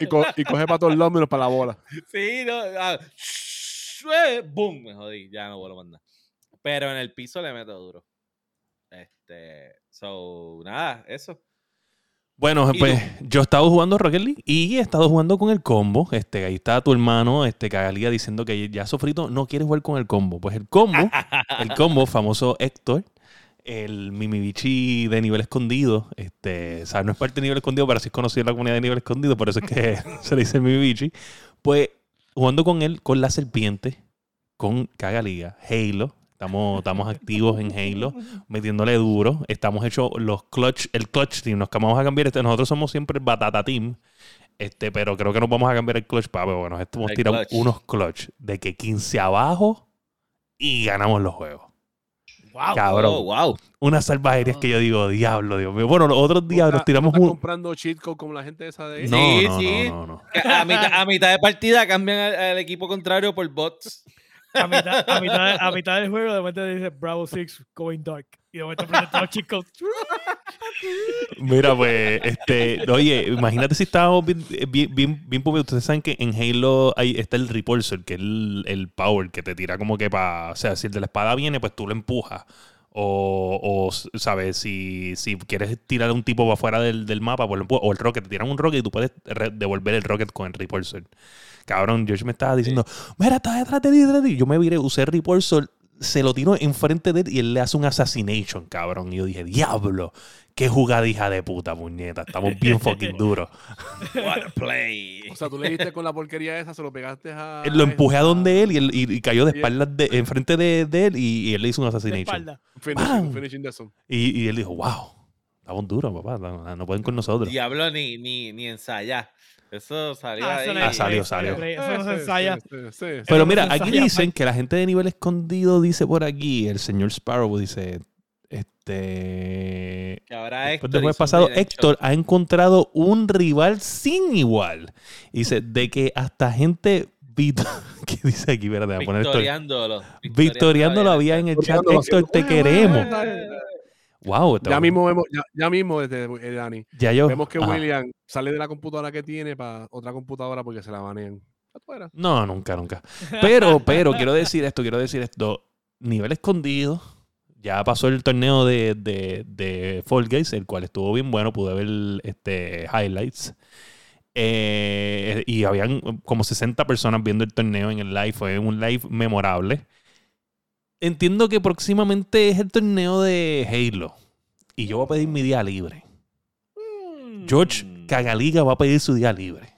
Y, coge para todos lados menos para la bola. Sí, no. Ah, ¡Bum! Me jodí, ya no vuelvo a mandar. Pero en el piso le meto duro. Este, so, nada, eso. Bueno, pues yo he estado jugando Rocket League y he estado jugando con el combo. Este, ahí está tu hermano, este, Cagalía, diciendo que ya sofrito no quiere jugar con el combo. Pues el combo, el combo, famoso Héctor, el Mimibichi de nivel escondido, este, o sea, no es parte de nivel escondido, pero sí es conocido en la comunidad de nivel escondido, por eso es que se le dice el Mimibichi. Pues jugando con él, con la serpiente, con Cagaliga, Halo. Estamos, estamos activos en Halo, metiéndole duro. Estamos hechos los clutch, el clutch team. Nos vamos a cambiar. Este, nosotros somos siempre el Batata Team. Este, pero creo que nos vamos a cambiar el clutch para, bueno, hemos tirado unos clutch de que 15 abajo y ganamos los juegos. Wow, Cabrón. Oh, wow. Unas salvajerías que yo digo, diablo, Dios mío. Bueno, los otros días nos tiramos un... comprando cheat code como la gente esa de ahí? Sí, sí. A, mitad, de partida cambian al, equipo contrario por bots. A mitad, a mitad, a mitad del juego, de momento dice Bravo 6 going dark. Y de momento presenta a los chicos. Mira, pues, este, oye, imagínate si estábamos bien, bien, bien, bien Ustedes saben que en Halo ahí está el repulsor, que es el, el power que te tira como que para. O sea, si el de la espada viene, pues tú lo empujas. O, o ¿sabes? Si, si quieres tirar a un tipo para afuera del, del mapa, pues lo empujas. O el rocket, te tiran un rocket y tú puedes devolver el rocket con el repulsor. Cabrón, George me estaba diciendo, mira, está detrás de ti, detrás de ti. Yo me viré, usé el repulsor, se lo tiró enfrente de él y él le hace un assassination, cabrón. Y yo dije, diablo, qué jugada hija de puta, puñeta. Estamos bien fucking duros. What a play. O sea, tú le diste con la porquería esa, se lo pegaste a. Lo empujé a donde él y, él, y, y cayó de espaldas de, enfrente de, de él y, y él le hizo un De assassination. espalda. Finishing, finishing the. Y, y él dijo, wow, estamos duros, papá. No, no pueden con nosotros. Diablo ni, ni, ni ensayar. Eso salió Ah, ahí. eso no Ah, salió, salió. Eso no se ensaya. sí, sí, sí. Pero mira, aquí dicen que la gente de nivel escondido dice por aquí, el señor Sparrow dice, este... Que ahora Después Héctor un pasado, Héctor ha encontrado un rival sin igual. Y dice, de que hasta gente... ¿Qué dice aquí? Espérate, voy a poner esto. Victoriándolo. Victoriándolo había en el chat. Héctor, te queremos. "Bueno, Wow. Ya mismo vemos, ya, ya mismo, este, eh, Dani, Ya yo. vemos que Ajá. William sale de la computadora que tiene para otra computadora porque se la banean. No, nunca, nunca. Pero, pero, quiero decir esto, quiero decir esto. Nivel escondido. Ya pasó el torneo de, de, de Fall Guys, el cual estuvo bien bueno. Pude ver este, highlights. Eh, y habían como 60 personas viendo el torneo en el live. Fue un live memorable. Entiendo que próximamente es el torneo de Halo. Y yo voy a pedir mi día libre. George Mm. Cagaliga va a pedir su día libre.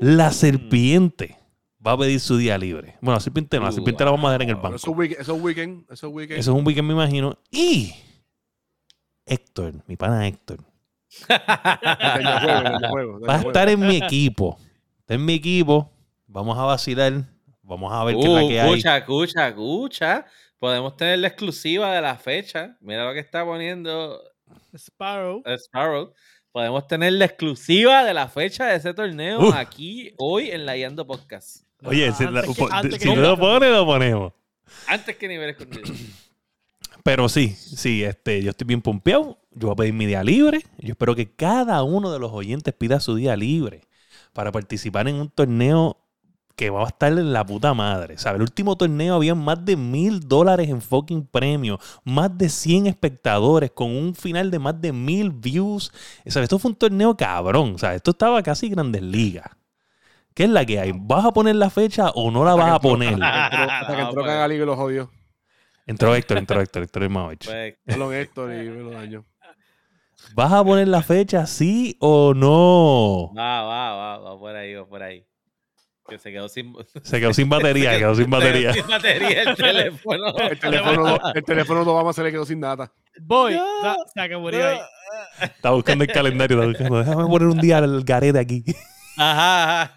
La serpiente va a pedir su día libre. Bueno, la serpiente no, la serpiente la vamos a dar en el banco. Eso es es weekend, eso es un weekend, me imagino. Y Héctor, mi pana Héctor, va a estar en mi equipo. Está en mi equipo. Vamos a vacilar. Vamos a ver qué es la Uh, que hay. escucha, escucha, escucha. Podemos tener la exclusiva de la fecha. Mira lo que está poniendo Sparrow. Sparrow. Podemos tener la exclusiva de la fecha de ese torneo aquí, hoy, en la Yando Podcast. Oye, si, Antes la- que- po- antes que si no lo pone, lo ponemos. Antes que nivel escondido. Pero sí, sí, este, yo estoy bien pompeado. Yo voy a pedir mi día libre. Yo espero que cada uno de los oyentes pida su día libre para participar en un torneo que va a estar en la puta madre. ¿Sabes? El último torneo había más de mil dólares en fucking premio, más de 100 espectadores, con un final de más de mil views. ¿Sabes? Esto fue un torneo cabrón. ¿Sabes? Esto estaba casi grandes ligas. ¿Qué es la que hay? ¿Vas a poner la fecha o no la vas a poner? Hasta que entró- hasta que No, entró pues. Cagali y lo jodió. Entró Héctor, entró Héctor, Héctor Imamovich. Pues, Perdón, Héctor y me lo dañó. ¿Vas a poner la fecha, sí o no? va, va, va, va por ahí, va por ahí. Que se quedó sin, se quedó sin batería, se quedó, sin batería. Sin batería el teléfono. el, teléfono el teléfono de Obama se le quedó sin nada. Voy, no, se no. ahí. Está buscando el calendario, está buscando. Déjame poner un día al garete aquí. Ajá, ajá.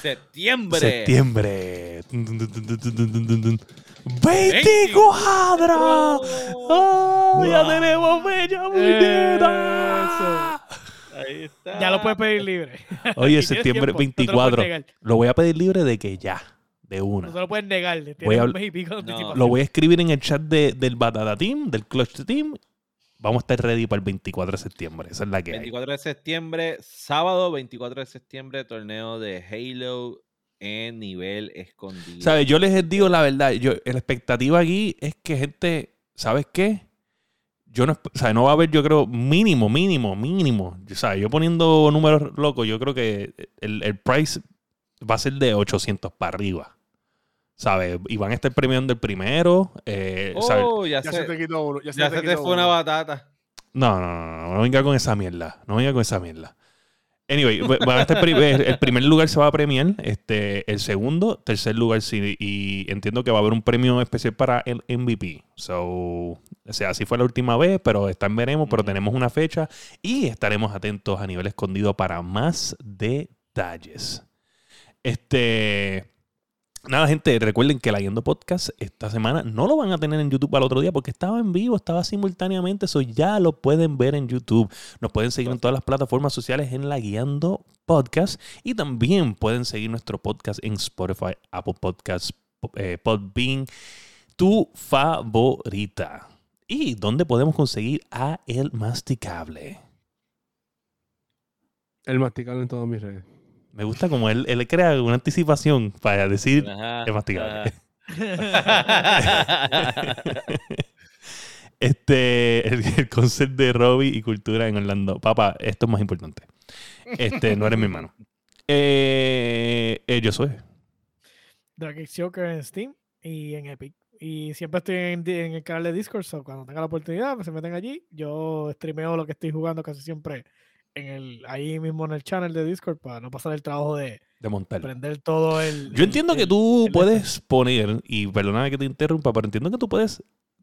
Septiembre. Septiembre. 20 cuadras. Oh, ya tenemos fecha, muñeca. Ahí está. Ya lo puedes pedir libre. Oye, Si septiembre tiempo, no te lo puedes 24. negar. Lo voy a pedir libre de que ya, de No una. se lo puedes negar. Voy Tienes a un habl- mes y pico de No. anticipación. Lo voy a escribir en el chat de- del Batata Team, del Clutch Team. Vamos a estar ready para el 24 de septiembre. Esa es la que hay. 24 de septiembre, sábado 24 de septiembre, torneo de Halo en nivel escondido. ¿Sabes? Yo les digo la verdad. Yo, la expectativa aquí es que gente, ¿sabes qué? Yo no, o sea, no va a haber, yo creo, mínimo, mínimo, mínimo. O sea, yo poniendo números locos, yo creo que el, el price va a ser de 800 para arriba. ¿Sabes? Y van a estar premiando el primero. Eh, ¿sabes? Oh, ya, Ya se, te quitó uno. Ya se ya te se te quitó fue una batata. No, no, no, no, no venga con esa mierda. No venga con esa mierda. Anyway, va- van a estar pri- el primer lugar se va a premiar, este, el segundo, tercer lugar sí, y entiendo que va a haber un premio especial para el MVP. So, o sea, así fue la última vez, pero está en veremos, pero tenemos una fecha y estaremos atentos a nivel escondido para más detalles. Este, Nada, gente, recuerden que la Yendo Podcast esta semana no lo van a tener en YouTube al otro día porque estaba en vivo, estaba simultáneamente, eso ya lo pueden ver en YouTube. Nos pueden seguir en todas las plataformas sociales en la Guiando Podcast y también pueden seguir nuestro podcast en Spotify, Apple Podcasts, eh, Podbean, tu favorita. ¿Y dónde podemos conseguir a El Masticable? El Masticable en todas mis redes. Me gusta como él, él crea una anticipación para decir Ajá, El Masticable. ajá. Este, el, el concepto de Robbie y cultura en Orlando. Papá, esto es más importante. Este, no eres mi hermano. Eh, eh, yo soy. Drag Joker en Steam y en Epic. Y siempre estoy en, el canal de Discord, so cuando tenga la oportunidad, pues se meten allí. Yo streameo lo que estoy jugando casi siempre en el, ahí mismo en el channel de Discord para no pasar el trabajo de De montar. prender todo el. Yo entiendo el- que tú puedes poner, y perdóname que te interrumpa, pero entiendo que tú puedes,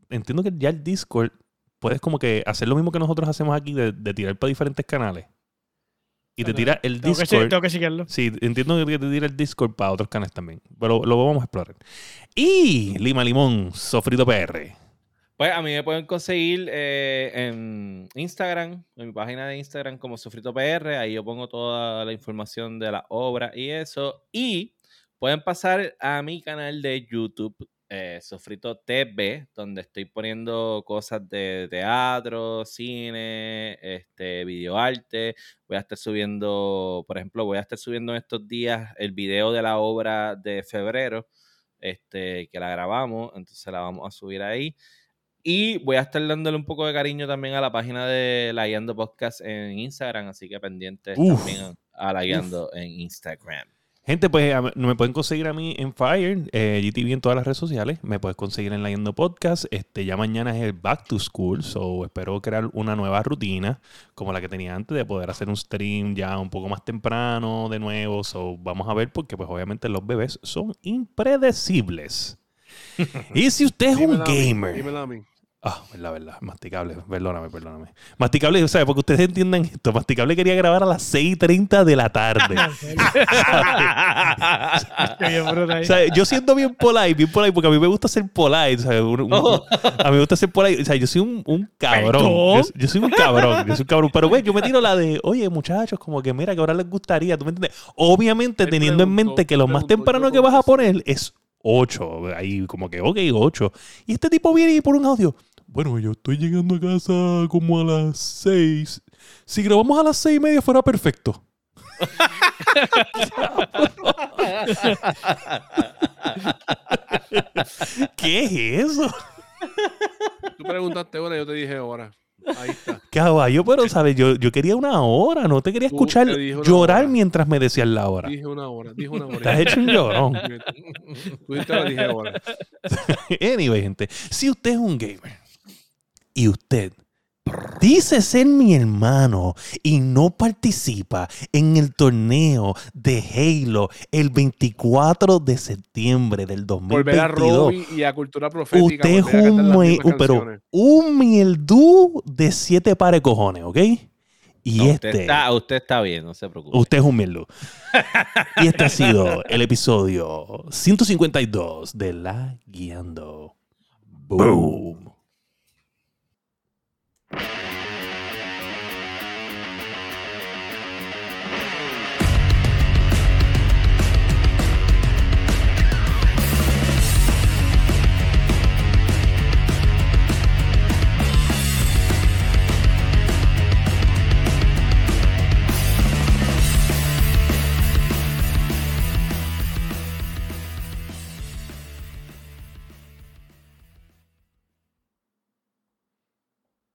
entiendo que ya el Discord puedes como que hacer lo mismo que nosotros hacemos aquí de, de tirar para diferentes canales. Y te tira el Tengo que, Discord. tengo que chequearlo. Sí, entiendo que te tira el Discord para otros canales también. Pero lo vamos a explorar. Y Lima Limón, Sofrito PR. Pues a mí me pueden conseguir eh, en Instagram, en mi página de Instagram como Sofrito PR. Ahí yo pongo toda la información de la obra y eso. Y pueden pasar a mi canal de YouTube, eh, Sofrito TV, donde estoy poniendo cosas de teatro, cine, este, videoarte. Voy a estar subiendo, por ejemplo, voy a estar subiendo en estos días el video de la obra de febrero, este, que la grabamos. Entonces la vamos a subir ahí. Y voy a estar dándole un poco de cariño también a la página de La Guiando Podcast en Instagram, así que pendientes Uf. también a La Guiando en Instagram. Gente, pues me pueden conseguir a mí en Fire, eh, GTV en todas las redes sociales. Me puedes conseguir en la Yendo Podcast. Este, ya mañana es el Back to School, so espero crear una nueva rutina como la que tenía antes de poder hacer un stream ya un poco más temprano de nuevo. So vamos a ver porque pues obviamente los bebés son impredecibles. y si usted es un Dímelo a mí, gamer, dímelo a mí. Ah, es la verdad, masticable, perdóname, perdóname. Masticable, o sea, porque ustedes entiendan esto, masticable quería grabar a las 6.30 de la tarde. O sea, yo siendo bien polite, bien polite, porque a mí me gusta ser polite. o sea, un- un- Oh. A mí me gusta ser polite. O sea, yo soy un, un cabrón. Yo, soy un cabrón. Yo soy un cabrón. Pero, güey, yo me tiro la de, oye, muchachos, como que mira, que ahora les gustaría. ¿Tú me entiendes? Obviamente, teniendo en mente que lo más temprano que vas a poner es 8. Ahí, como que, ok, 8. Y este tipo viene y por un audio. Bueno, yo estoy llegando a casa como a las 6. Si grabamos a las 6 y media fuera perfecto. ¿Qué es eso? Tú preguntaste hora, yo te dije hora. Ahí está. Caballo, pero sabes, yo, yo quería una hora, no te quería escuchar te llorar mientras me decías la hora. Dije una hora, dije una hora. Te has hecho un llorón. Tú dije hora. Anyway, gente, si usted es un gamer y usted dice ser mi hermano y no participa en el torneo de Halo el 24 de septiembre del Volver a 2022, Robin y a Cultura Profética. usted es un, un- pero un mieldú de siete pares de cojones, ¿ok? Y No, este... usted, está, usted está bien, no se preocupe. Usted es un mieldo. y este ha sido el episodio 152 de La Guiando. Boom. you